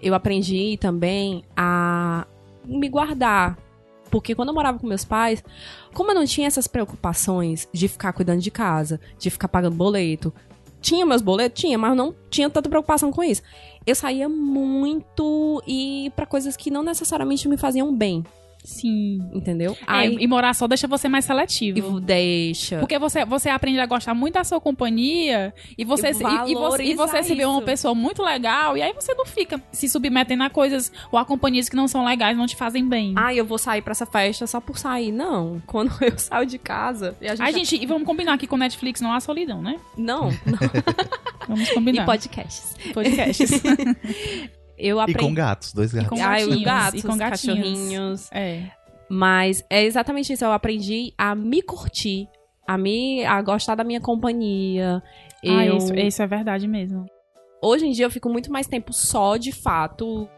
eu aprendi também a me guardar. Porque quando eu morava com meus pais, como eu não tinha essas preocupações de ficar cuidando de casa, de ficar pagando boleto, tinha meus boletos? Tinha, mas não tinha tanta preocupação com isso. Eu saía muito e pra coisas que não necessariamente me faziam bem, Sim. entendeu? É, Aí e morar só deixa você mais seletivo. e deixa. Porque você, você aprende a gostar muito da sua companhia e você, E se- e, e você, e você se vê uma pessoa muito legal e aí você não fica se submetendo a coisas ou a companhias que não são legais, não te fazem bem. Ah, eu vou sair pra essa festa só por sair. Não. Quando eu saio de casa. E a gente Ai, gente, e vamos combinar que com Netflix não há solidão, né? Não, não. Vamos E combinar. podcasts. podcasts. Eu E aprendi. com gatos, dois gatos. com Ah, os gatinhos, gatos, e com gatinhos. cachorrinhos. é. Mas é exatamente isso. Eu aprendi a me curtir, a me a gostar da minha companhia. Ah, Eu, isso, isso é verdade mesmo. Hoje em dia eu fico muito mais tempo só, de fato.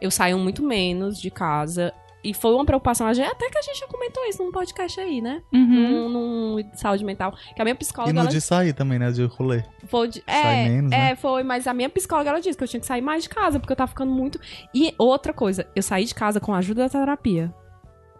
Eu saio muito menos de casa. E foi uma preocupação, até que a gente já comentou isso num podcast aí, né? Uhum. Num, num de saúde mental. Que a minha E psicóloga. no ela de sair também, né? De rolê. Foi de- Sai é, menos, é, né? foi, mas a minha psicóloga ela disse que eu tinha que sair mais de casa, porque eu tava ficando muito. E outra coisa, eu saí de casa com a ajuda da terapia.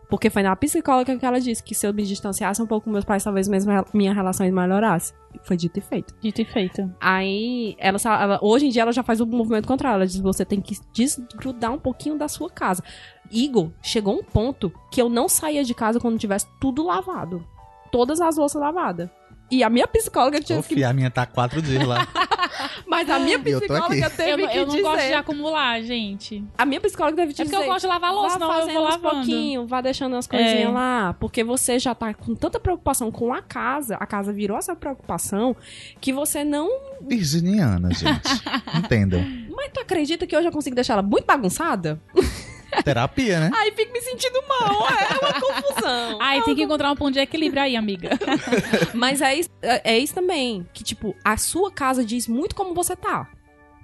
Porque foi na psicóloga que ela disse que se eu me distanciasse um pouco com meus pais, talvez mesmo minha relação melhorasse. Foi dito e feito. Dito e feito. Aí, ela, ela- hoje em dia, ela já faz o movimento contrário. Ela diz: você tem que desgrudar um pouquinho da sua casa. Igor, chegou um ponto que eu não saía de casa quando tivesse tudo lavado. Todas as louças lavadas. E a minha psicóloga tinha Ô, que. a minha tá quatro dias lá. Mas a minha eu tô psicóloga teve Eu, não- que eu não dizer. gosto de acumular, gente. A minha psicóloga deve É dizer. porque eu gosto de lavar louça, vá não eu fazendo vou lavando. pouquinho, vá deixando as coisinhas É. lá. Porque você já tá com tanta preocupação com a casa, a casa virou essa preocupação, que você não. Virginiana, gente. Entendam. Mas tu acredita que hoje eu consigo deixar ela muito bagunçada? Terapia, né? Aí fico me sentindo mal, é uma confusão. Ai, tem que encontrar um ponto de equilíbrio aí, amiga. Mas é isso, é é isso também, que tipo, a sua casa diz muito como você tá.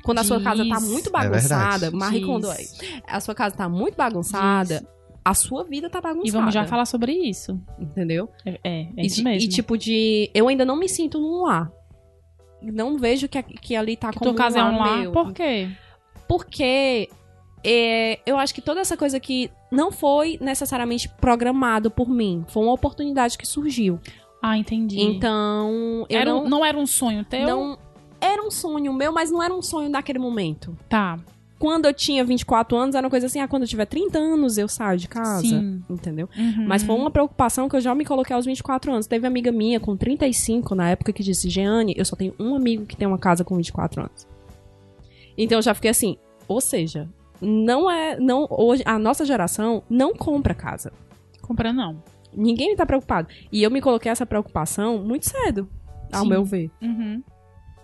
Quando a sua casa tá Diz. muito É bagunçada, verdade. Marie Diz. Kondo aí. A sua casa tá muito bagunçada, Diz. a sua vida tá bagunçada. E vamos já falar sobre isso. Entendeu? É, é, é e, isso de- mesmo. e tipo de. Eu ainda não me sinto num lar. Não vejo que, que ali tá que como tua casa é um lar, meu. por quê? Porque é, eu acho que toda essa coisa que não foi necessariamente programado por mim. Foi uma oportunidade que surgiu. Ah, entendi. Então, eu era não, um- não era um sonho teu? não. Era um sonho meu, mas não era um sonho naquele momento. Tá. Quando eu tinha 24 anos, era uma coisa assim: ah, quando eu tiver 30 anos, eu saio de casa. Sim. Entendeu? Uhum. Mas foi uma preocupação que eu já me coloquei aos 24 anos. Teve amiga minha com 35 na época que disse: Jeane, eu só tenho um amigo que tem uma casa com 24 anos. Então eu já fiquei assim, ou seja, não é. não hoje A nossa geração não compra casa. Compra não. Ninguém tá preocupado. E eu me coloquei essa preocupação muito cedo, ao Sim. meu ver. Uhum.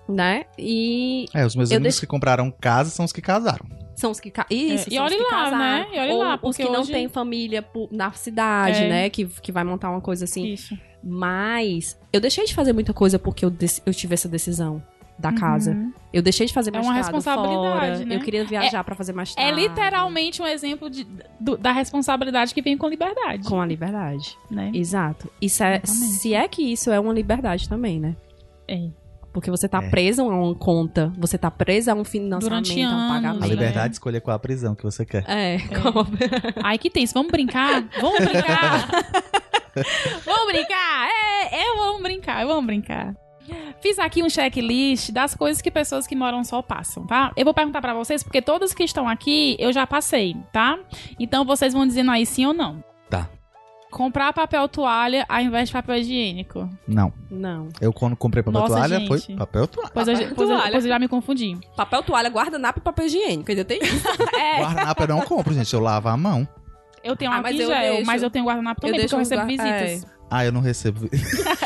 Né? E. É, os meus Eu amigos deixo- que compraram casa são os que casaram. São os que ca... Isso, É, e os que lá, casaram. né? E olhe Ou lá, os porque que não hoje- têm família na cidade, É. né? Que, que vai montar uma coisa assim. Isso. Mas eu deixei de fazer muita coisa porque eu, dec- eu tive essa decisão da casa. Uhum. Eu deixei de fazer É uma mestrado responsabilidade, fora. né? Eu queria viajar pra fazer mestrado. É literalmente um exemplo de, do- da responsabilidade que vem com liberdade, Com a liberdade. né? Exato. Isso é, Exatamente. se é que isso é uma liberdade também, né? É. Porque você tá É. preso a uma conta, você tá preso a um financiamento, Durante a um anos, pagamento. A né? liberdade de escolher qual a prisão que você quer. É, como- Ai, que tem isso. Vamos brincar? Vamos brincar! vamos brincar! É, é, vamos brincar, vamos brincar. Fiz aqui um checklist das coisas que pessoas que moram só passam, tá? Eu vou perguntar pra vocês, porque todos que estão aqui eu já passei, tá? Então vocês vão dizendo aí sim ou não. Tá. Comprar papel toalha ao invés de papel higiênico. Não. Não. Eu quando comprei papel Nossa, toalha, gente. foi papel toalha. Pois eu, Papel pois, eu, toalha. pois eu já me confundi. Papel toalha, guardanapo e papel higiênico. Ainda tem isso. É, Guardanapo eu não compro, gente. Eu lavo a mão. eu tenho Ah, álcool mas eu gel, deixo. mas eu tenho guardanapo também, Eu porque eu recebo uns guar- visitas. Ah, eu não recebo.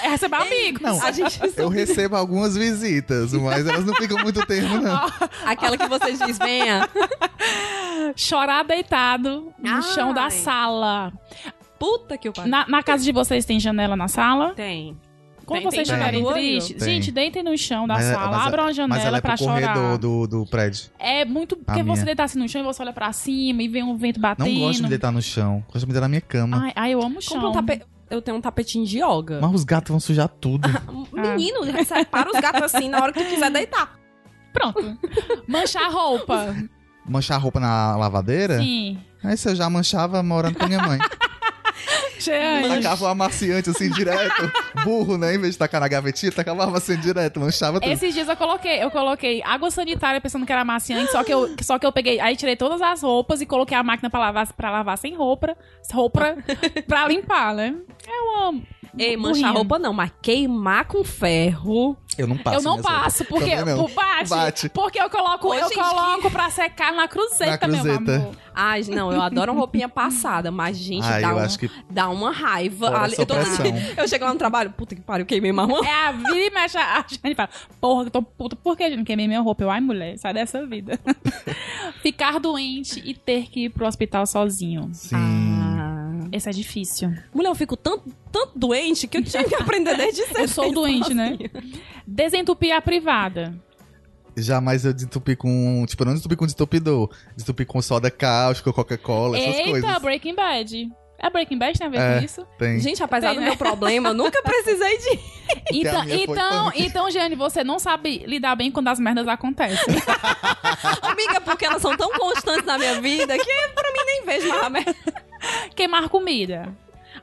É, recebo amigos. Não, A gente eu recebo algumas visitas, mas elas não ficam muito tempo, não. Aquela que você diz, venha. Chorar deitado no Ai. chão da sala. Puta que o pariu. Na, na casa de vocês tem janela na sala? Tem. Quando Tem, vocês estiverem janela. tristes, gente, deitem no chão da Mas é- sala, mas é- abram a Mas ela janela é pra chorar. corredor do, do prédio. É muito. Porque minha. você deitar assim no chão e você olha pra cima e vê um vento Não batendo. gosto de me deitar no chão. Gosto de me deitar na minha cama. Ai, ai, eu amo o chão. Um tapete. Eu tenho um tapetinho de yoga. Mas os gatos vão sujar tudo. Menino, separa os gatos assim na hora que tu quiser deitar. Pronto. Manchar a roupa. Manchar a roupa na lavadeira? Sim. Aí você já manchava morando com a minha mãe. Jeane. Tacava amaciante assim direto. Burro, né? Em vez de tacar na gavetinha, tacava o amaciante direto, manchava tudo. Esses dias eu coloquei, eu coloquei água sanitária pensando que era amaciante, só que eu, só que eu peguei, aí tirei todas as roupas e coloquei a máquina pra lavar, pra lavar sem roupa, roupa pra limpar, né? Eu amo. Ei, manchar roupa não, mas queimar com ferro. Eu não passo. eu não roupas. passo, porque não. por bate, Bate. Porque eu coloco, Ô, eu gente, coloco pra secar na cruzeta, Na meu cruzeta. amor. Ai, não, eu adoro uma roupinha passada, mas, gente, Ai, dá, eu um- acho que dá uma raiva. Fora Ali- eu, tô- eu chego lá no trabalho, puta que pariu, queimei mamão. É a vira e mexe a a Jane fala, porra, eu tô puta, por que a gente queimei minha roupa? Eu, ai, mulher, sai dessa vida. Ficar doente e ter que ir pro hospital sozinho. sim. Ah. Esse é difícil. Mulher, eu fico tanto, tanto doente que eu tinha que aprender desde cedo. Eu sou doente, né? Desentupir a privada. Jamais eu desentupi com. Tipo, eu não desentupi com desentupidor. Desentupi com soda cáustica, Coca-Cola, essas Eita, coisas. Breaking Bad. É Breaking Bad tem a ver É. com isso? Tem. Gente, apesar Tem, do né? meu problema, eu nunca precisei de. Então, então, então, Jane, você não sabe lidar bem quando as merdas acontecem. Amiga, porque elas são tão constantes na minha vida que pra mim nem vejo mais a merda. Queimar comida.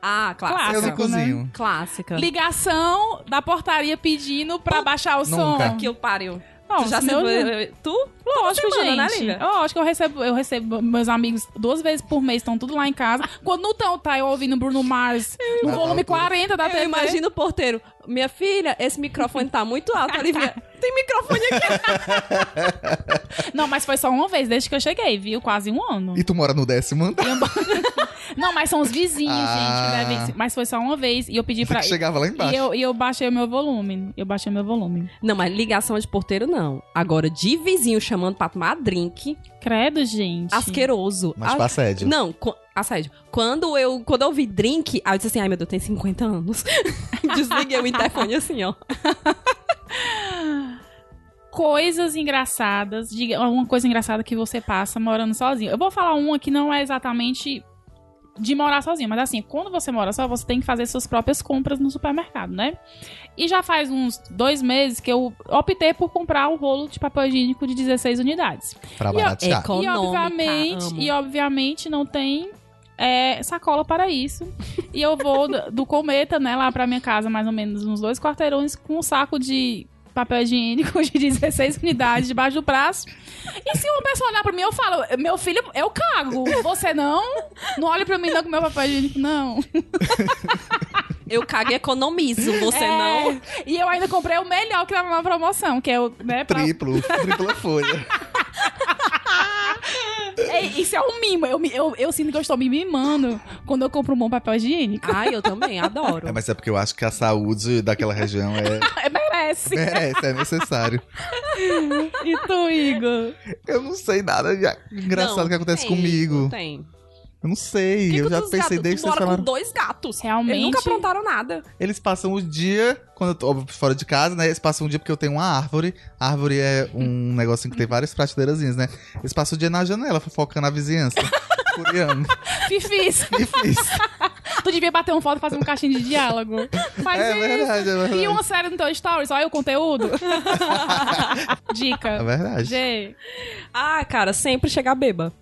Ah, clássica. eu não clássico, né? cozinho. Clássica. Ligação da portaria pedindo pra baixar o som. Nunca. Que eu pariu. Nossa, tu já meu se... Tu? Lógico, semana, né, gente. Lívia? Lógico que eu recebo, eu recebo meus amigos duas vezes por mês, estão tudo lá em casa. Quando não estão, tá eu ouvindo Bruno Mars no volume altura. 40 da Eu TV. imagino o porteiro. Minha filha, esse microfone tá muito alto. Olivia, tem microfone aqui. Não, mas foi só uma vez, desde que eu cheguei, viu? Quase um ano. E tu mora no décimo andar. Não, mas são os vizinhos, Ah. gente. Devem... Mas foi só uma vez e eu pedi Você pra. que chegava lá embaixo. E eu, e eu baixei o meu volume. Eu baixei o meu volume. Não, mas ligação de porteiro não. Agora, de vizinho chamando pra tomar drink, Credo, gente. asqueroso. Mas Ah, pra assédio. Não, co- assédio. Quando eu, quando eu vi drink, aí eu disse assim, ai meu Deus, tem 50 anos. Desliguei o interfone assim, ó. Coisas engraçadas. Diga alguma coisa engraçada que você passa morando sozinho. Eu vou falar uma que não é exatamente de morar sozinho, mas assim, quando você mora só, você tem que fazer suas próprias compras no supermercado, né? E já faz uns dois meses que eu optei por comprar um rolo de papel higiênico de 16 unidades. Pra E baratear. Eco- E obviamente, amo. e obviamente não tem é, sacola para isso. E eu vou do, do cometa, né, lá pra minha casa, mais ou menos uns dois quarteirões, com um saco de papel higiênico de 16 unidades debaixo do braço. E se uma pessoa olhar pra mim, eu falo, meu filho, eu cago. Você não? Não olhe pra mim não com meu papel higiênico, não. Eu cago e economizo, você É, não. E eu ainda comprei o melhor que tava na promoção, que é o, né, pra- Triplo, tripla folha. Isso é um mimo. Eu, eu, eu sinto que eu estou me mimando quando eu compro um bom papel higiênico. Ah, eu também, adoro. É, mas é porque eu acho que a saúde daquela região é, É, merece. merece, é necessário. E tu, Igor? Eu não sei nada de engraçado Não, que acontece tem, comigo. Tem. Eu não sei, Que eu que já pensei gatos- desde que vocês falaram. com dois gatos. Realmente. Eles nunca aprontaram nada. Eles passam o dia, quando eu tô fora de casa, né? Eles passam o dia porque eu tenho uma árvore. A árvore é um negocinho que tem várias prateleiras, né? Eles passam o dia na janela, fofocando a vizinhança. Curiando. Fifis. Difícil. Tu devia bater uma foto e fazer um caixinho de diálogo. Faz É isso. verdade, é verdade. E uma série no teu stories, olha o conteúdo. É Dica. verdade. G. Ah, cara, sempre chegar beba.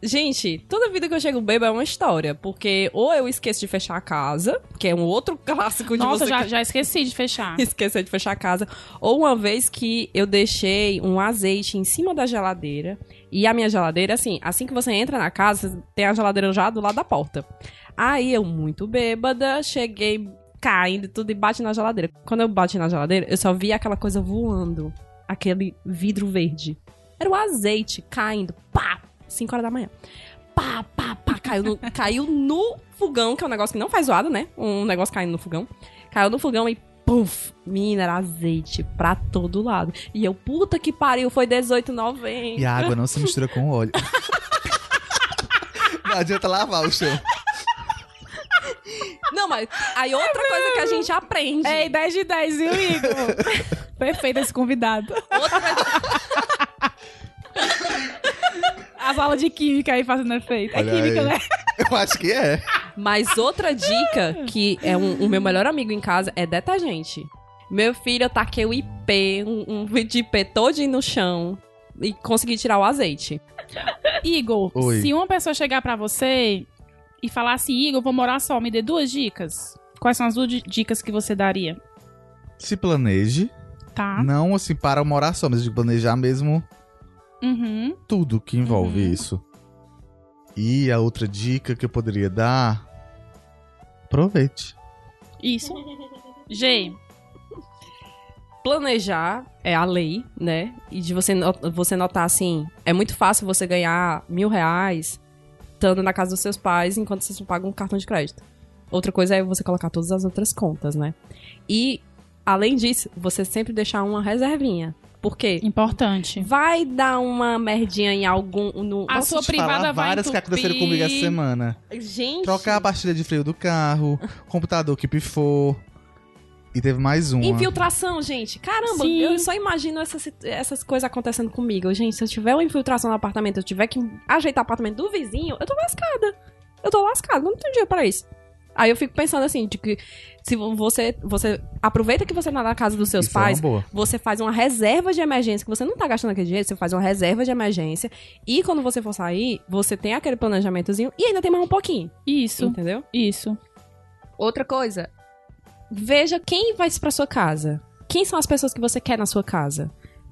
Gente, toda vida que eu chego beba é uma história. Porque ou eu esqueço de fechar a casa, que é um outro clássico de Nossa, você já, já esqueci de fechar. esquecer de fechar a casa. Ou uma vez que eu deixei um azeite em cima da geladeira. E a minha geladeira, assim, assim que você entra na casa, tem a geladeira já do lado da porta. Aí eu, muito bêbada, cheguei caindo tudo e bate na geladeira. Quando eu bati na geladeira, eu só vi aquela coisa voando. Aquele vidro verde. Era o azeite caindo. Pá! 5 horas da manhã. Pá, pá, pá. Caiu no, caiu no fogão, que é um negócio que não faz zoada, né? Um negócio caindo no fogão. Caiu no fogão e puf! Mina, era azeite pra todo lado. E eu, puta que pariu, foi 18,90. E a água não se mistura com o óleo. não adianta lavar o chão. Não, mas aí outra coisa que a gente aprende. Ei, 10 de 10, viu, Igor? Perfeito esse convidado. Outra, As aulas de química aí fazendo efeito. É Olha química, aí. né? Eu acho que é. mas outra dica que é um, o meu melhor amigo em casa é detergente. Meu filho, eu taquei o IP, um, um vídeo de IP todinho no chão e consegui tirar o azeite. Igor, Oi. se uma pessoa chegar pra você e falar assim, Igor, vou morar só, me dê duas dicas. Quais são as duas di- dicas que você daria? Se planeje. Tá? Não assim para morar só, mas de planejar mesmo Uhum. tudo que envolve Uhum. isso. E a outra dica que eu poderia dar. Aproveite. Isso. G. planejar é a lei, né? E de você, no- você notar assim, é muito fácil você ganhar mil reais estando na casa dos seus pais enquanto você só paga um cartão de crédito. Outra coisa é você colocar todas as outras contas, né? E, além disso, você sempre deixar uma reservinha. Por quê? Importante. Vai dar uma merdinha em algum... No... A Posso sua privada vai várias que entupir. aconteceram comigo essa semana. Gente... Trocar a pastilha de freio do carro, computador que pifou. E teve mais uma. Infiltração, gente. Caramba, Sim. eu só imagino essas, essas coisas acontecendo comigo. Gente, se eu tiver uma infiltração no apartamento, eu tiver que ajeitar o apartamento do vizinho, eu tô lascada. Eu tô lascada, não tenho dinheiro pra isso. Aí eu fico pensando assim, de que se você, você aproveita que você tá na casa dos seus Isso é pais, boa. você faz uma reserva de emergência, que você não tá gastando aquele dinheiro, você faz uma reserva de emergência. E quando você for sair, você tem aquele planejamentozinho e ainda tem mais um pouquinho. Isso. Entendeu? Isso. Outra coisa, veja quem vai pra sua casa. Quem são as pessoas que você quer na sua casa?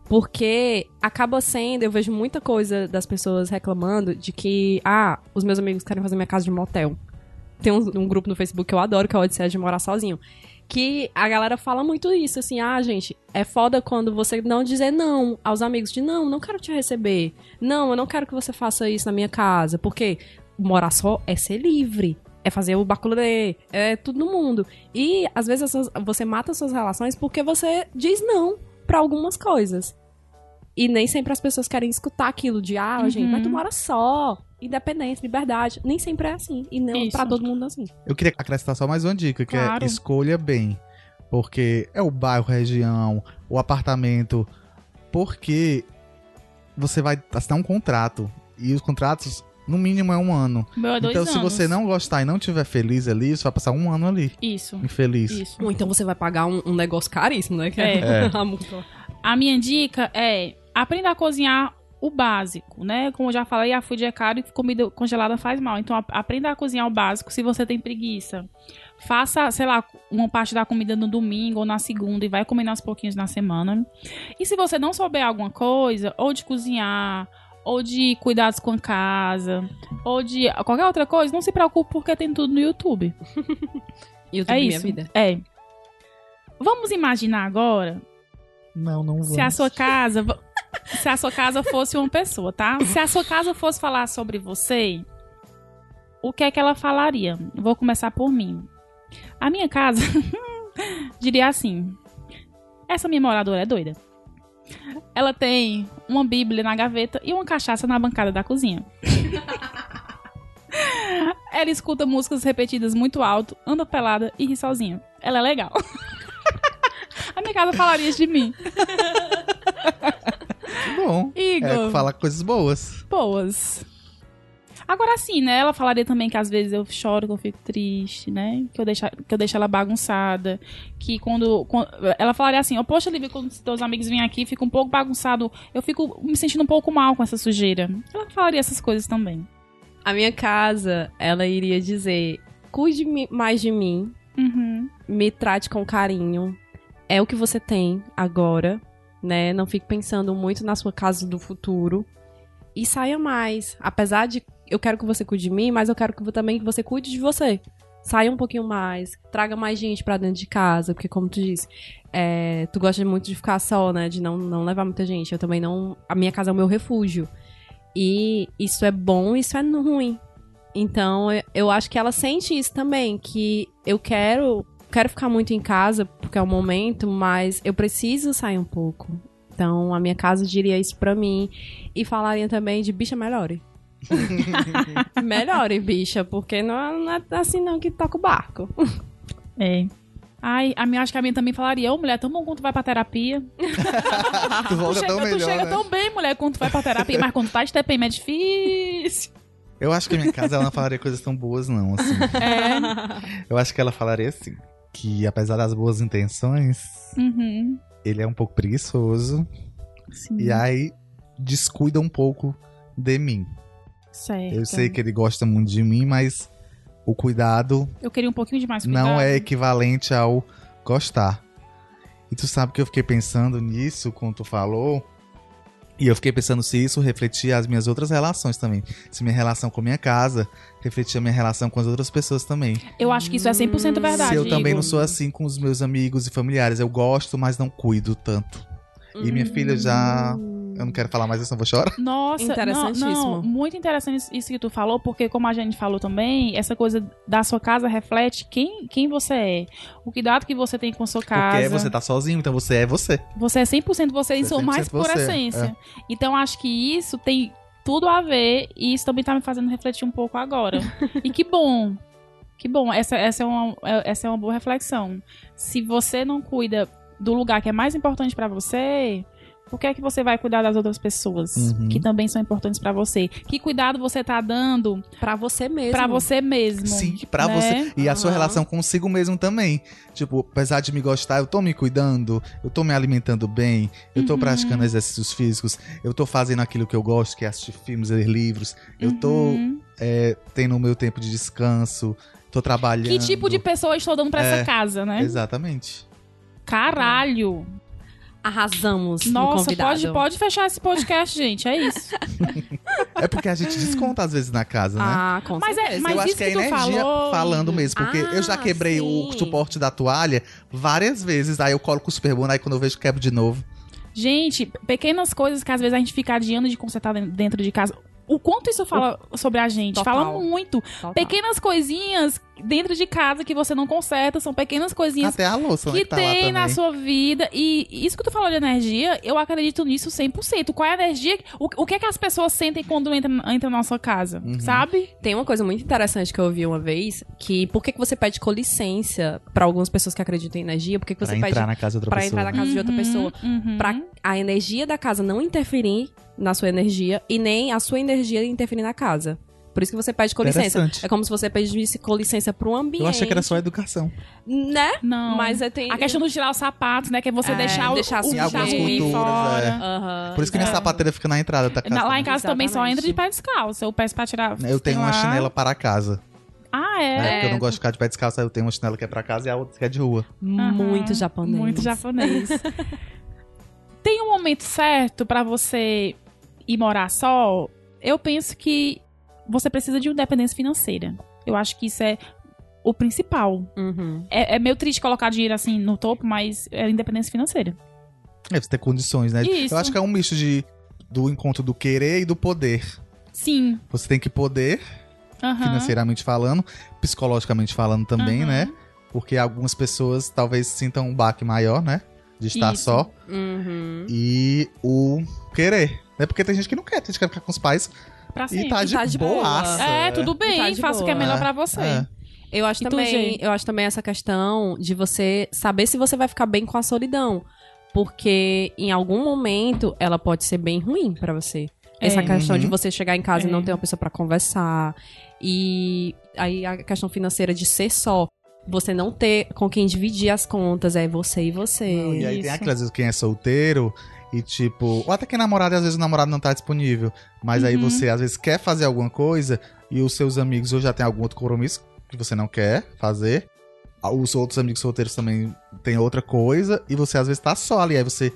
Porque acaba sendo, eu vejo muita coisa das pessoas reclamando de que, ah, os meus amigos querem fazer minha casa de motel. Tem um, um grupo no Facebook que eu adoro, que é o Odisseia de Morar Sozinho. Que a galera fala muito isso, assim, ah, gente, é foda quando você não dizer não aos amigos, de não, não quero te receber. Não, eu não quero que você faça isso na minha casa. Porque morar só é ser livre. É fazer o baculê, é tudo no mundo. E às vezes você mata suas relações porque você diz não pra algumas coisas. E nem sempre as pessoas querem escutar aquilo de, ah, Uhum. gente, mas tu mora só. Independência, liberdade. Nem sempre é assim. E não pra todo mundo assim. Eu queria acrescentar só mais uma dica, que Claro. é escolha bem. Porque é o bairro, região, o apartamento. Porque você vai assinar um contrato. E os contratos, no mínimo, é um ano. Meu é dois então, se anos. você não gostar e não estiver feliz ali, você vai passar um ano ali, Isso. infeliz. Isso. Ou então você vai pagar um, um negócio caríssimo, né? Que É. É. a multa. A minha dica é aprenda a cozinhar o básico, né? Como eu já falei, a food é caro e comida congelada faz mal. Então, aprenda a cozinhar o básico se você tem preguiça. Faça, sei lá, uma parte da comida no domingo ou na segunda e vai comendo aos pouquinhos na semana. E se você não souber alguma coisa, ou de cozinhar, ou de cuidados com a casa, ou de qualquer outra coisa, não se preocupe porque tem tudo no YouTube. YouTube É minha isso. vida. É. Vamos imaginar agora Não, não vamos. se a sua casa. se a sua casa fosse uma pessoa, tá? Se a sua casa fosse falar sobre você, o que é que ela falaria? Vou começar por mim. A minha casa diria assim: essa minha moradora é doida. Ela tem uma Bíblia na gaveta e uma cachaça na bancada da cozinha. Ela escuta músicas repetidas muito alto, anda pelada e ri sozinha. Ela é legal. A minha casa falaria de mim. Bom. Igor. É, fala coisas boas. boas. Agora sim, né? Ela falaria também que às vezes eu choro, que eu fico triste, né? Que eu deixo, que eu deixo ela bagunçada. Que quando, quando- Ela falaria assim, oh, poxa, Lívia, quando os teus amigos vêm aqui, fica um pouco bagunçado. Eu fico me sentindo um pouco mal com essa sujeira. Ela falaria essas coisas também. A minha casa, ela iria dizer: cuide mais de mim, Uhum. me trate com carinho. É o que você tem agora, né? Não fique pensando muito na sua casa do futuro. E saia mais. Apesar de eu quero que você cuide de mim, mas eu quero que, também que você cuide de você. Saia um pouquinho mais, traga mais gente pra dentro de casa, porque como tu disse, é, tu gosta muito de ficar só, né? De não, não levar muita gente. Eu também não. A minha casa é o meu refúgio. E isso é bom, isso é ruim. Então, eu acho que ela sente isso também, que eu quero, quero ficar muito em casa, porque é o momento, mas eu preciso sair um pouco. Então, a minha casa diria isso pra mim e falaria também de bicha melhore. melhore, bicha, porque não é, não é assim não que toca o barco. É. Ai, a minha, acho que a minha também falaria, ô mulher, tão bom quando tu vai pra terapia. Tu Tu volta chega, tão tu melhor, chega né? tão bem, mulher, quando tu vai pra terapia, mas quando tu tá de TPM é difícil. Eu acho que a minha casa ela não falaria coisas tão boas, não, assim. É. Eu acho que ela falaria assim, que apesar das boas intenções, Uhum. ele é um pouco preguiçoso. Sim. E aí descuida um pouco de mim. Certo. Eu sei que ele gosta muito de mim, mas o cuidado Eu queria um pouquinho de mais cuidado. não é equivalente ao gostar. E tu sabe que eu fiquei pensando nisso quando tu falou. E eu fiquei pensando se isso refletia as minhas outras relações também. Se minha relação com a minha casa refletia a minha relação com as outras pessoas também. Eu acho que isso é 100% verdade. se eu também não Igor. sou assim com os meus amigos e familiares. Eu gosto, mas não cuido tanto. E minha filha já. Eu não quero falar mais isso, eu vou chorar. Nossa, Interessantíssimo. Não, não, muito interessante isso que tu falou, porque como a gente falou também, essa coisa da sua casa reflete quem, quem você é. O cuidado que você tem com a sua casa. Porque você tá sozinho, então você é você. Você é 100% você e Você é sou mais 100% por você, essência. Então acho que isso tem tudo a ver e isso também tá me fazendo refletir um pouco agora. e que bom. Que bom, essa, essa, é uma, é- essa é uma boa reflexão. Se você não cuida do lugar que é mais importante pra você, por que é que você vai cuidar das outras pessoas Uhum. que também são importantes pra você? Que cuidado você tá dando Pra você mesmo. pra você mesmo? Sim, pra né? você. E a sua relação consigo mesmo também. Tipo, apesar de me gostar, eu tô me cuidando, eu tô me alimentando bem, eu tô Uhum. praticando exercícios físicos, eu tô fazendo aquilo que eu gosto, que é assistir filmes, ler livros, eu tô Uhum. é, tendo o meu tempo de descanso, tô trabalhando. Que tipo de pessoa estou dando pra É, essa casa, né? Exatamente. Caralho! Arrasamos no Nossa, convidado. pode, pode fechar esse podcast, gente. É isso. É porque a gente desconta às vezes na casa, né? Ah, com Mas é- certeza. mas eu acho isso que é energia falou- falando mesmo, porque eu já Ah, quebrei o sim. suporte da toalha várias vezes, aí eu coloco o super bom, aí quando eu vejo quebro de novo. Gente, pequenas coisas que às vezes a gente fica adiando de consertar den- dentro de casa. O quanto isso fala sobre a gente? Total. Fala muito. Total. Pequenas coisinhas dentro de casa que você não conserta, são pequenas coisinhas Até a louça, né, que que tá tem na sua vida. E isso que tu falou de energia, eu acredito nisso 100%. Qual é a energia? O, o que é que as pessoas sentem quando entram entra na nossa casa? Uhum. Sabe? Tem uma coisa muito interessante que eu ouvi uma vez, que por que, que você pede com licença pra algumas pessoas que acreditam em energia? Por que, que Pra você entrar pede na casa de outra pra pessoa. entrar na casa de outra Uhum, pessoa? uhum. Pra a energia da casa não interferir na sua energia e nem a sua energia interferir na casa. Por isso que você pede com licença. Interessante. É como se você pedisse com licença pro ambiente. Eu achei que era só educação. Né? Não. Mas eu tenho... A questão do tirar os sapatos, né? Que é você É, deixar o, deixar o Em algumas culturas, fora. é. Aham, Por isso que minha é. sapateira fica na entrada da casa. Na- lá em casa também só entra de pé descalço. Eu peço pra tirar. Eu tenho uma lá. chinela para casa. Ah, É. é? porque eu não gosto de ficar de pé descalço, aí eu tenho uma chinela que é pra casa e a outra que é de rua. Muito Aham, japonês. Muito japonês. Tem um momento certo pra você ir morar só? Eu penso que você precisa de independência financeira. Eu acho que isso é o principal. Uhum. É, é meio triste colocar dinheiro assim no topo, mas é independência financeira. É, você ter condições, né? Isso. Eu acho que é um misto de, do encontro do querer e do poder. Sim. Você tem que poder, aham. financeiramente falando, psicologicamente falando também, Aham. né? Porque algumas pessoas talvez sintam um baque maior, né? De estar Isso. só. Uhum. E o querer. Né? Porque tem gente que não quer, tem gente que quer ficar com os pais Pra e sempre. tá de, Tá de boaça. É, tudo bem, Tá de faça o que é melhor É, pra você. é. Eu acho E também, eu acho também essa questão de você saber se você vai ficar bem com a solidão, porque em algum momento ela pode ser bem ruim pra você. Essa É. questão de Uhum. você chegar em casa É. e não ter uma pessoa pra conversar e aí a questão financeira de ser só, você não ter com quem dividir as contas, é você e você. Não, e aí tem Isso. aquelas às vezes quem é solteiro e tipo, ou até quem é namorado e às vezes o namorado não tá disponível, mas aí Uhum. você às vezes quer fazer alguma coisa e os seus amigos ou já tem algum outro compromisso que você não quer fazer. Os outros amigos solteiros também têm outra coisa e você às vezes tá só ali, aí você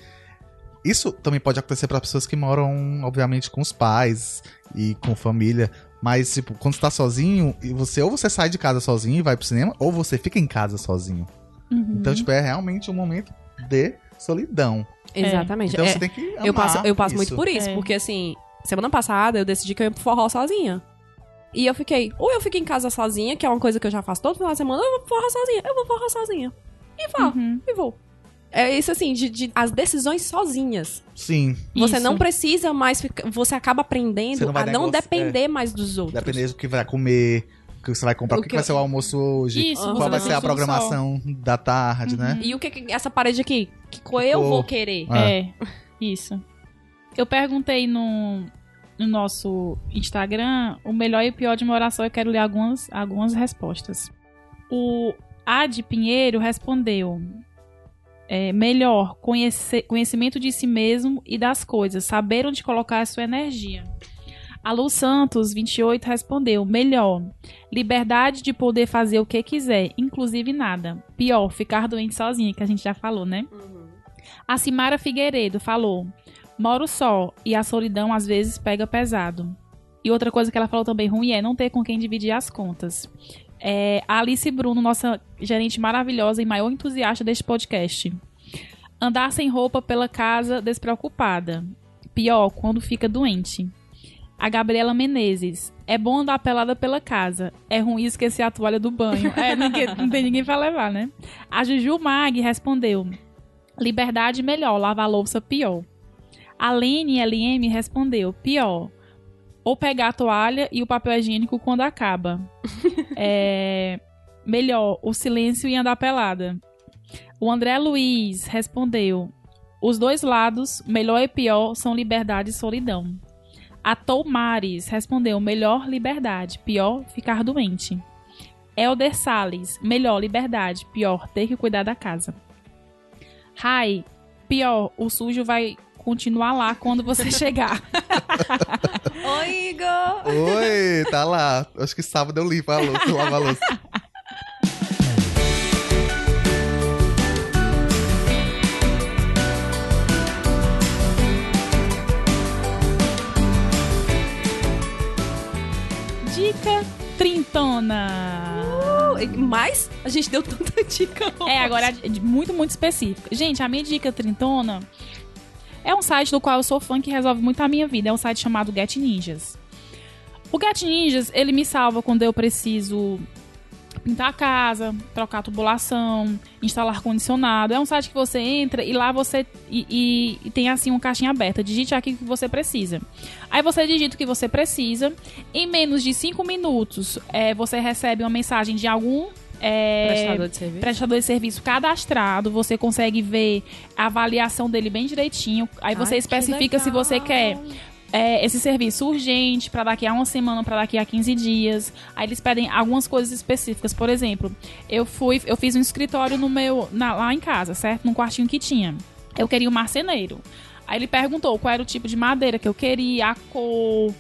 isso também pode acontecer para pessoas que moram, obviamente, com os pais e com família. Mas, tipo, quando você tá sozinho, e você ou você sai de casa sozinho e vai pro cinema, ou você fica em casa sozinho. Uhum. Então, tipo, é realmente um momento de solidão. Exatamente. Então É, você tem que amar eu passo, eu passo isso. muito por isso, É. porque assim, semana passada eu decidi que eu ia pro forró sozinha. E eu fiquei, ou eu fico em casa sozinha, que é uma coisa que eu já faço todo final de semana, ou eu vou pro forró sozinha, eu vou pro forró sozinha. E vá, Uhum. e vou. É isso assim, de, de- as decisões sozinhas. Sim, Você Isso. não precisa mais ficar. Você acaba Você aprendendo não a não negociar- depender mais dos outros. depender do que vai comer, que você vai comprar, O que, que vai eu- ser o almoço hoje, Isso, Qual vai ser a programação da tarde, Uhum. né? E o que, que essa parede aqui? Que co- eu vou querer. Ah. É, isso. Eu perguntei no, no nosso Instagram o melhor e o pior de uma oração. Eu quero ler algumas, algumas respostas. O Ad Pinheiro respondeu: é, melhor, conhecer, conhecimento de si mesmo e das coisas, saber onde colocar a sua energia. A Lu Santos, 28, respondeu: melhor, liberdade de poder fazer o que quiser, inclusive nada. Pior, ficar doente sozinha, que a gente já falou, né? A Simara Figueiredo falou: moro só e a solidão às vezes pega pesado. E outra coisa que ela falou também ruim é não ter com quem dividir as contas. É, a Alice Bruno, nossa gerente maravilhosa e maior entusiasta deste podcast. Andar sem roupa pela casa despreocupada. Pior, quando fica doente. A Gabriela Menezes. É bom andar pelada pela casa. É ruim esquecer a toalha do banho. É, ninguém- não tem ninguém pra levar, né? A Juju Mag respondeu: Liberdade melhor, lavar louça pior. A Lene LM respondeu: pior. Ou pegar a toalha e o papel higiênico quando acaba. É, melhor, o silêncio e andar pelada. O André Luiz respondeu: os dois lados, melhor e pior, são liberdade e solidão. A Toumares respondeu: melhor liberdade, pior ficar doente. Elder Salles, melhor liberdade, pior ter que cuidar da casa. Rai, pior, o sujo vai continuar lá quando você chegar. Oi, Igor! Oi, tá lá. Acho que sábado eu limpo a louça, eu lavo a louça. Trintona. Mas a gente deu tanta dica. É, agora é muito, muito específico. Gente, a minha dica trintona é um site do qual eu sou fã que resolve muito a minha vida. É um site chamado Get Ninjas. O Get Ninjas, ele me salva quando eu preciso pintar a casa, trocar a tubulação, instalar ar-condicionado. É um site que você entra e lá você e, e- e tem assim uma caixinha aberta. Digite aqui o que você precisa. Aí você digita o que você precisa. Em menos de 5 minutos, é, você recebe uma mensagem de algum é, Prestador de serviço. prestador de serviço cadastrado, você consegue ver a avaliação dele bem direitinho. Aí você Ai, especifica se você quer é, esse serviço urgente para daqui a uma semana, para daqui a 15 dias. Aí eles pedem algumas coisas específicas. Por exemplo, eu fui, eu fiz um escritório no meu na- lá em casa, certo? Num quartinho que tinha. Eu queria um marceneiro. Aí ele perguntou qual era o tipo de madeira que eu queria, a cor,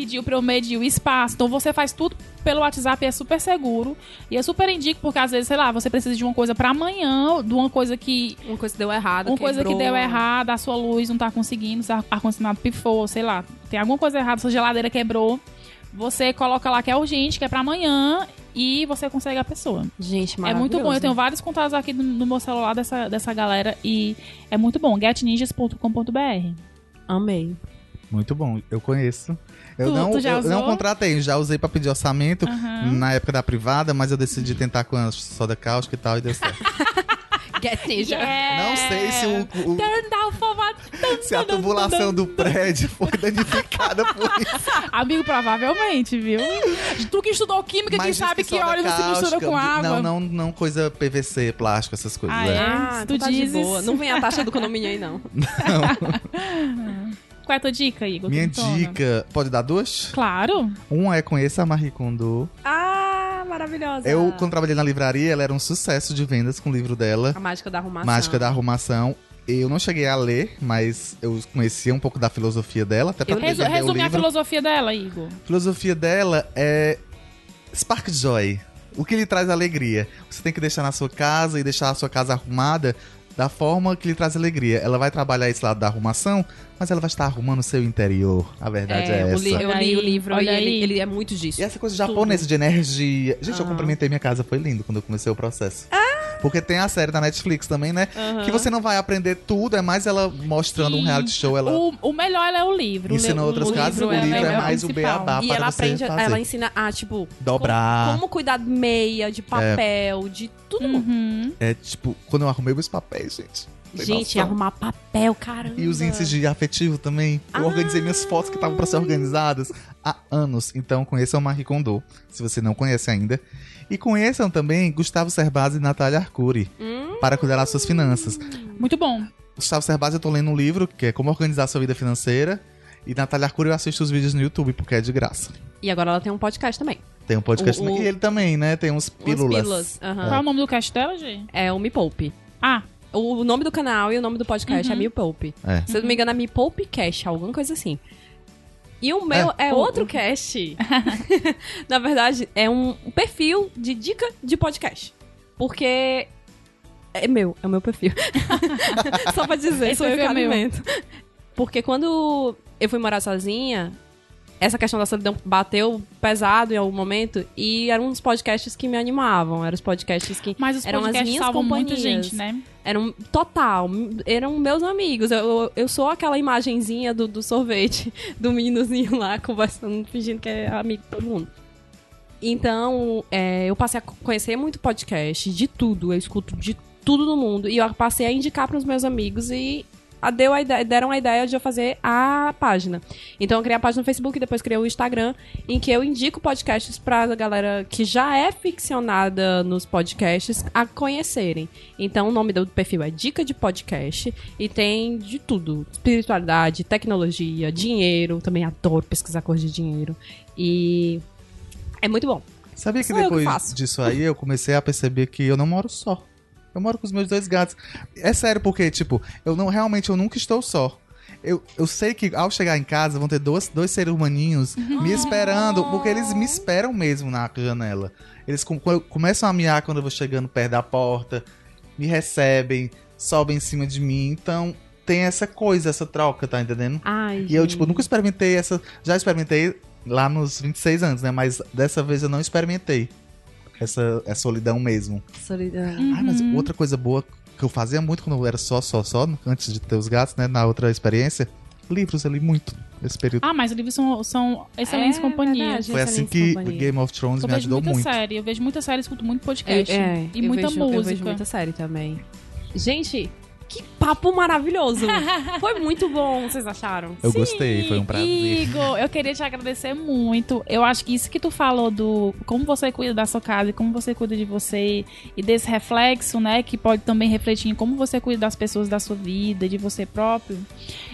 pediu pra eu medir o espaço. Então você faz tudo pelo WhatsApp, é super seguro. E eu super indico, porque às vezes, sei lá, você precisa de uma coisa pra amanhã, de uma coisa que Uma coisa que deu errado. uma coisa que quebrou. deu errado, a sua luz não tá conseguindo, seu ar-condicionado pifou, sei lá. Tem alguma coisa errada, sua geladeira quebrou. Você coloca lá que é urgente, que é pra amanhã, e você consegue a pessoa. Gente, É maravilhoso. muito bom. Eu tenho vários contatos aqui no, no meu celular dessa, dessa galera e é muito bom. getninjas.com.br. Amei. Muito bom, eu conheço. Eu Tu- não, tu já eu não contratei, já usei pra pedir orçamento Aham. na época da privada, mas eu decidi tentar com a soda cáustica e tal e deu certo. Get Ninja. Yeah. Não sei se o, o- Turn down for what? se a tubulação do prédio foi danificada por isso. Amigo, provavelmente, viu? Tu que estudou química, quem Mas diz sabe que, óleo não se mistura com água. Não, não, não coisa PVC, plástico, essas coisas. Ah, é. é? Ah, Se então tu tá de dizes. boa. Não vem a taxa do condomínio aí, não. Qual é a tua dica, Igor? Minha Quintona? dica, pode dar duas? Claro. Um é conheça a Marie Kondo. Ah, maravilhosa. Eu, quando trabalhei na livraria, ela era um sucesso de vendas com o livro dela, A mágica da arrumação. Mágica da Arrumação. Eu não cheguei a ler, mas eu conhecia um pouco da filosofia dela, até pra Eu- poder Resu resume a livro. filosofia dela, Igor. A filosofia dela é Spark Joy. O que lhe traz alegria. Você tem que deixar na sua casa e deixar a sua casa arrumada da forma que lhe traz alegria. Ela vai trabalhar esse lado da arrumação, mas ela vai estar arrumando o seu interior. A verdade é, É, essa. li- eu li o aí, livro olha e ele, aí. ele é muito disso. E essa coisa japonesa de energia. Gente, eu Aham. cumprimentei minha casa, foi lindo quando eu comecei o processo. Porque tem a série da Netflix também, né? Aham. Que você não vai aprender tudo, é mais ela mostrando um E reality show. Ela O, o melhor é o livro. ensina o, outras o casas, o livro livro é, o mais o principal. beabá E para ela você aprende, fazer. ela ensina a, tipo, Dobrar. como, como cuidar de meia, de papel, de tudo. Uhum. É tipo, quando eu arrumei meus papéis, gente. Gente, noção? arrumar papel, caramba. E os índices de afetivo também. Eu Ah. organizei minhas fotos que estavam para ser organizadas há anos. Então conheçam Marie Kondo, se você não conhece ainda. E conheçam também Gustavo Cerbasi e Natália Arcuri, Hum. para cuidar das suas finanças. Muito bom. Gustavo Cerbasi eu tô lendo um livro que é Como Organizar Sua Vida Financeira. E Natália Arcuri eu assisto os vídeos no YouTube, porque é de graça. E agora ela tem um podcast também. Tem um podcast O- também. o- E ele também, né? Tem uns pílulas. pílulas. aham. Qual é o nome do cast dela, gente? É o Me Poupe. Ah, O nome do canal e o nome do podcast Uhum. é Me Poupe. É. Se eu não me engano, é Me Poupe Cash, alguma coisa assim. E o meu é, O- outro cast. Na verdade, é um perfil de dica de podcast. Porque é meu, é o meu perfil. Só pra dizer, Esse sou eu que é alimento. Porque quando eu fui morar sozinha, essa questão da solidão bateu pesado em algum momento e eram uns podcasts que me animavam. Eram os podcasts que mas os Eram as podcasts minhas salvam muita companhias. gente, né? eram total, eram meus amigos. Eu, eu, sou aquela imagenzinha do, do sorvete, do meninozinho lá conversando, fingindo que é amigo de todo mundo. Então, é, eu passei a conhecer muito podcast, de tudo. Eu escuto de tudo no mundo. E eu passei a indicar para os meus amigos e deu a ideia- deram a ideia de eu fazer a página. Então, eu criei a página no Facebook e depois criei o Instagram, em que eu indico podcasts pra galera que já é ficcionada nos podcasts a conhecerem. Então, o nome do perfil é Dica de Podcast e tem de tudo: espiritualidade, tecnologia, dinheiro. Também adoro pesquisar coisa de dinheiro. E é muito bom. Sabia que que depois faço. disso aí eu comecei a perceber que eu não moro só. Eu moro com os meus dois gatos. É sério, porque, tipo, eu não realmente eu nunca estou só. Eu, eu sei que ao chegar em casa vão ter dois, dois seres humaninhos me esperando, porque eles me esperam mesmo na janela. Eles com- co- começam a miar quando eu vou chegando perto da porta, me recebem, sobem em cima de mim. Então tem essa coisa, essa troca, tá entendendo? Ai, E eu, tipo, nunca experimentei essa. Já experimentei lá nos 26 anos, né? Mas dessa vez eu não experimentei. Essa, essa solidão mesmo. Solidão. Ah, mas Uhum. outra coisa boa que eu fazia muito quando eu era só, só, só, antes de ter os gatos, né? Na outra experiência, livros ali muito nesse período. Ah, mas os livros são, são excelentes É companhias. verdade. Foi assim que companhia. Game of Thrones Eu me vejo ajudou muita muito. série, eu vejo muita série, escuto muito Eu- podcast. é, e eu muita vejo, música. Eu vejo muita série também. Gente, que papo maravilhoso! Foi muito bom, vocês acharam? Eu gostei, foi um prazer. Igor, eu queria te agradecer muito. Eu acho que isso que tu falou do como você cuida da sua casa e como você cuida de você e desse reflexo, né, que pode também refletir em como você cuida das pessoas da sua vida, de você próprio.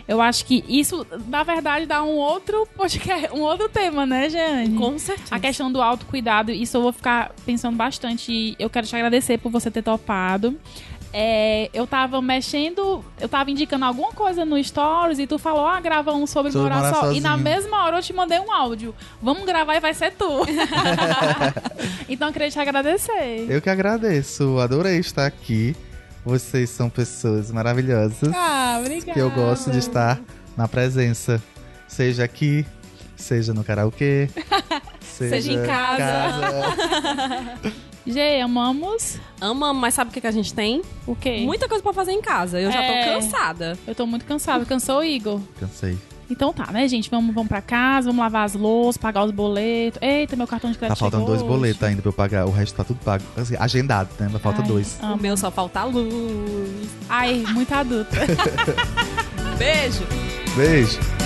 Eu acho que isso, na verdade, dá um outro podcast, um outro tema, né, Jane? Com certeza. A questão do autocuidado, isso eu vou ficar pensando bastante. E eu quero te agradecer por você ter topado. É, eu tava mexendo, eu tava indicando alguma coisa no Stories e tu falou, ah, grava um sobre, Sobre morar, morar só. E na sozinho. mesma hora eu te mandei um áudio. Vamos gravar e vai ser tu. então eu queria te agradecer. Eu que agradeço, adorei estar aqui. Vocês são pessoas maravilhosas. Ah, obrigada. que eu gosto de estar na presença. Seja aqui, seja no karaokê, Seja em casa. Gê, amamos Amamos, mas sabe o que, que a gente tem? o quê? Muita coisa pra fazer em casa. Eu já tô É. cansada. Eu tô muito cansada. Cansou Igor? Cansei. Então tá, né, gente? Vamos, vamos pra casa, vamos lavar as louças, pagar os boletos. Eita, meu cartão de crédito Tá faltando dois boletos ainda pra eu pagar. O resto tá tudo pago. Assim, agendado, né? Mas falta Ai, dois. amo. O meu só falta a luz. Ai, muito adulta. Beijo. Beijo.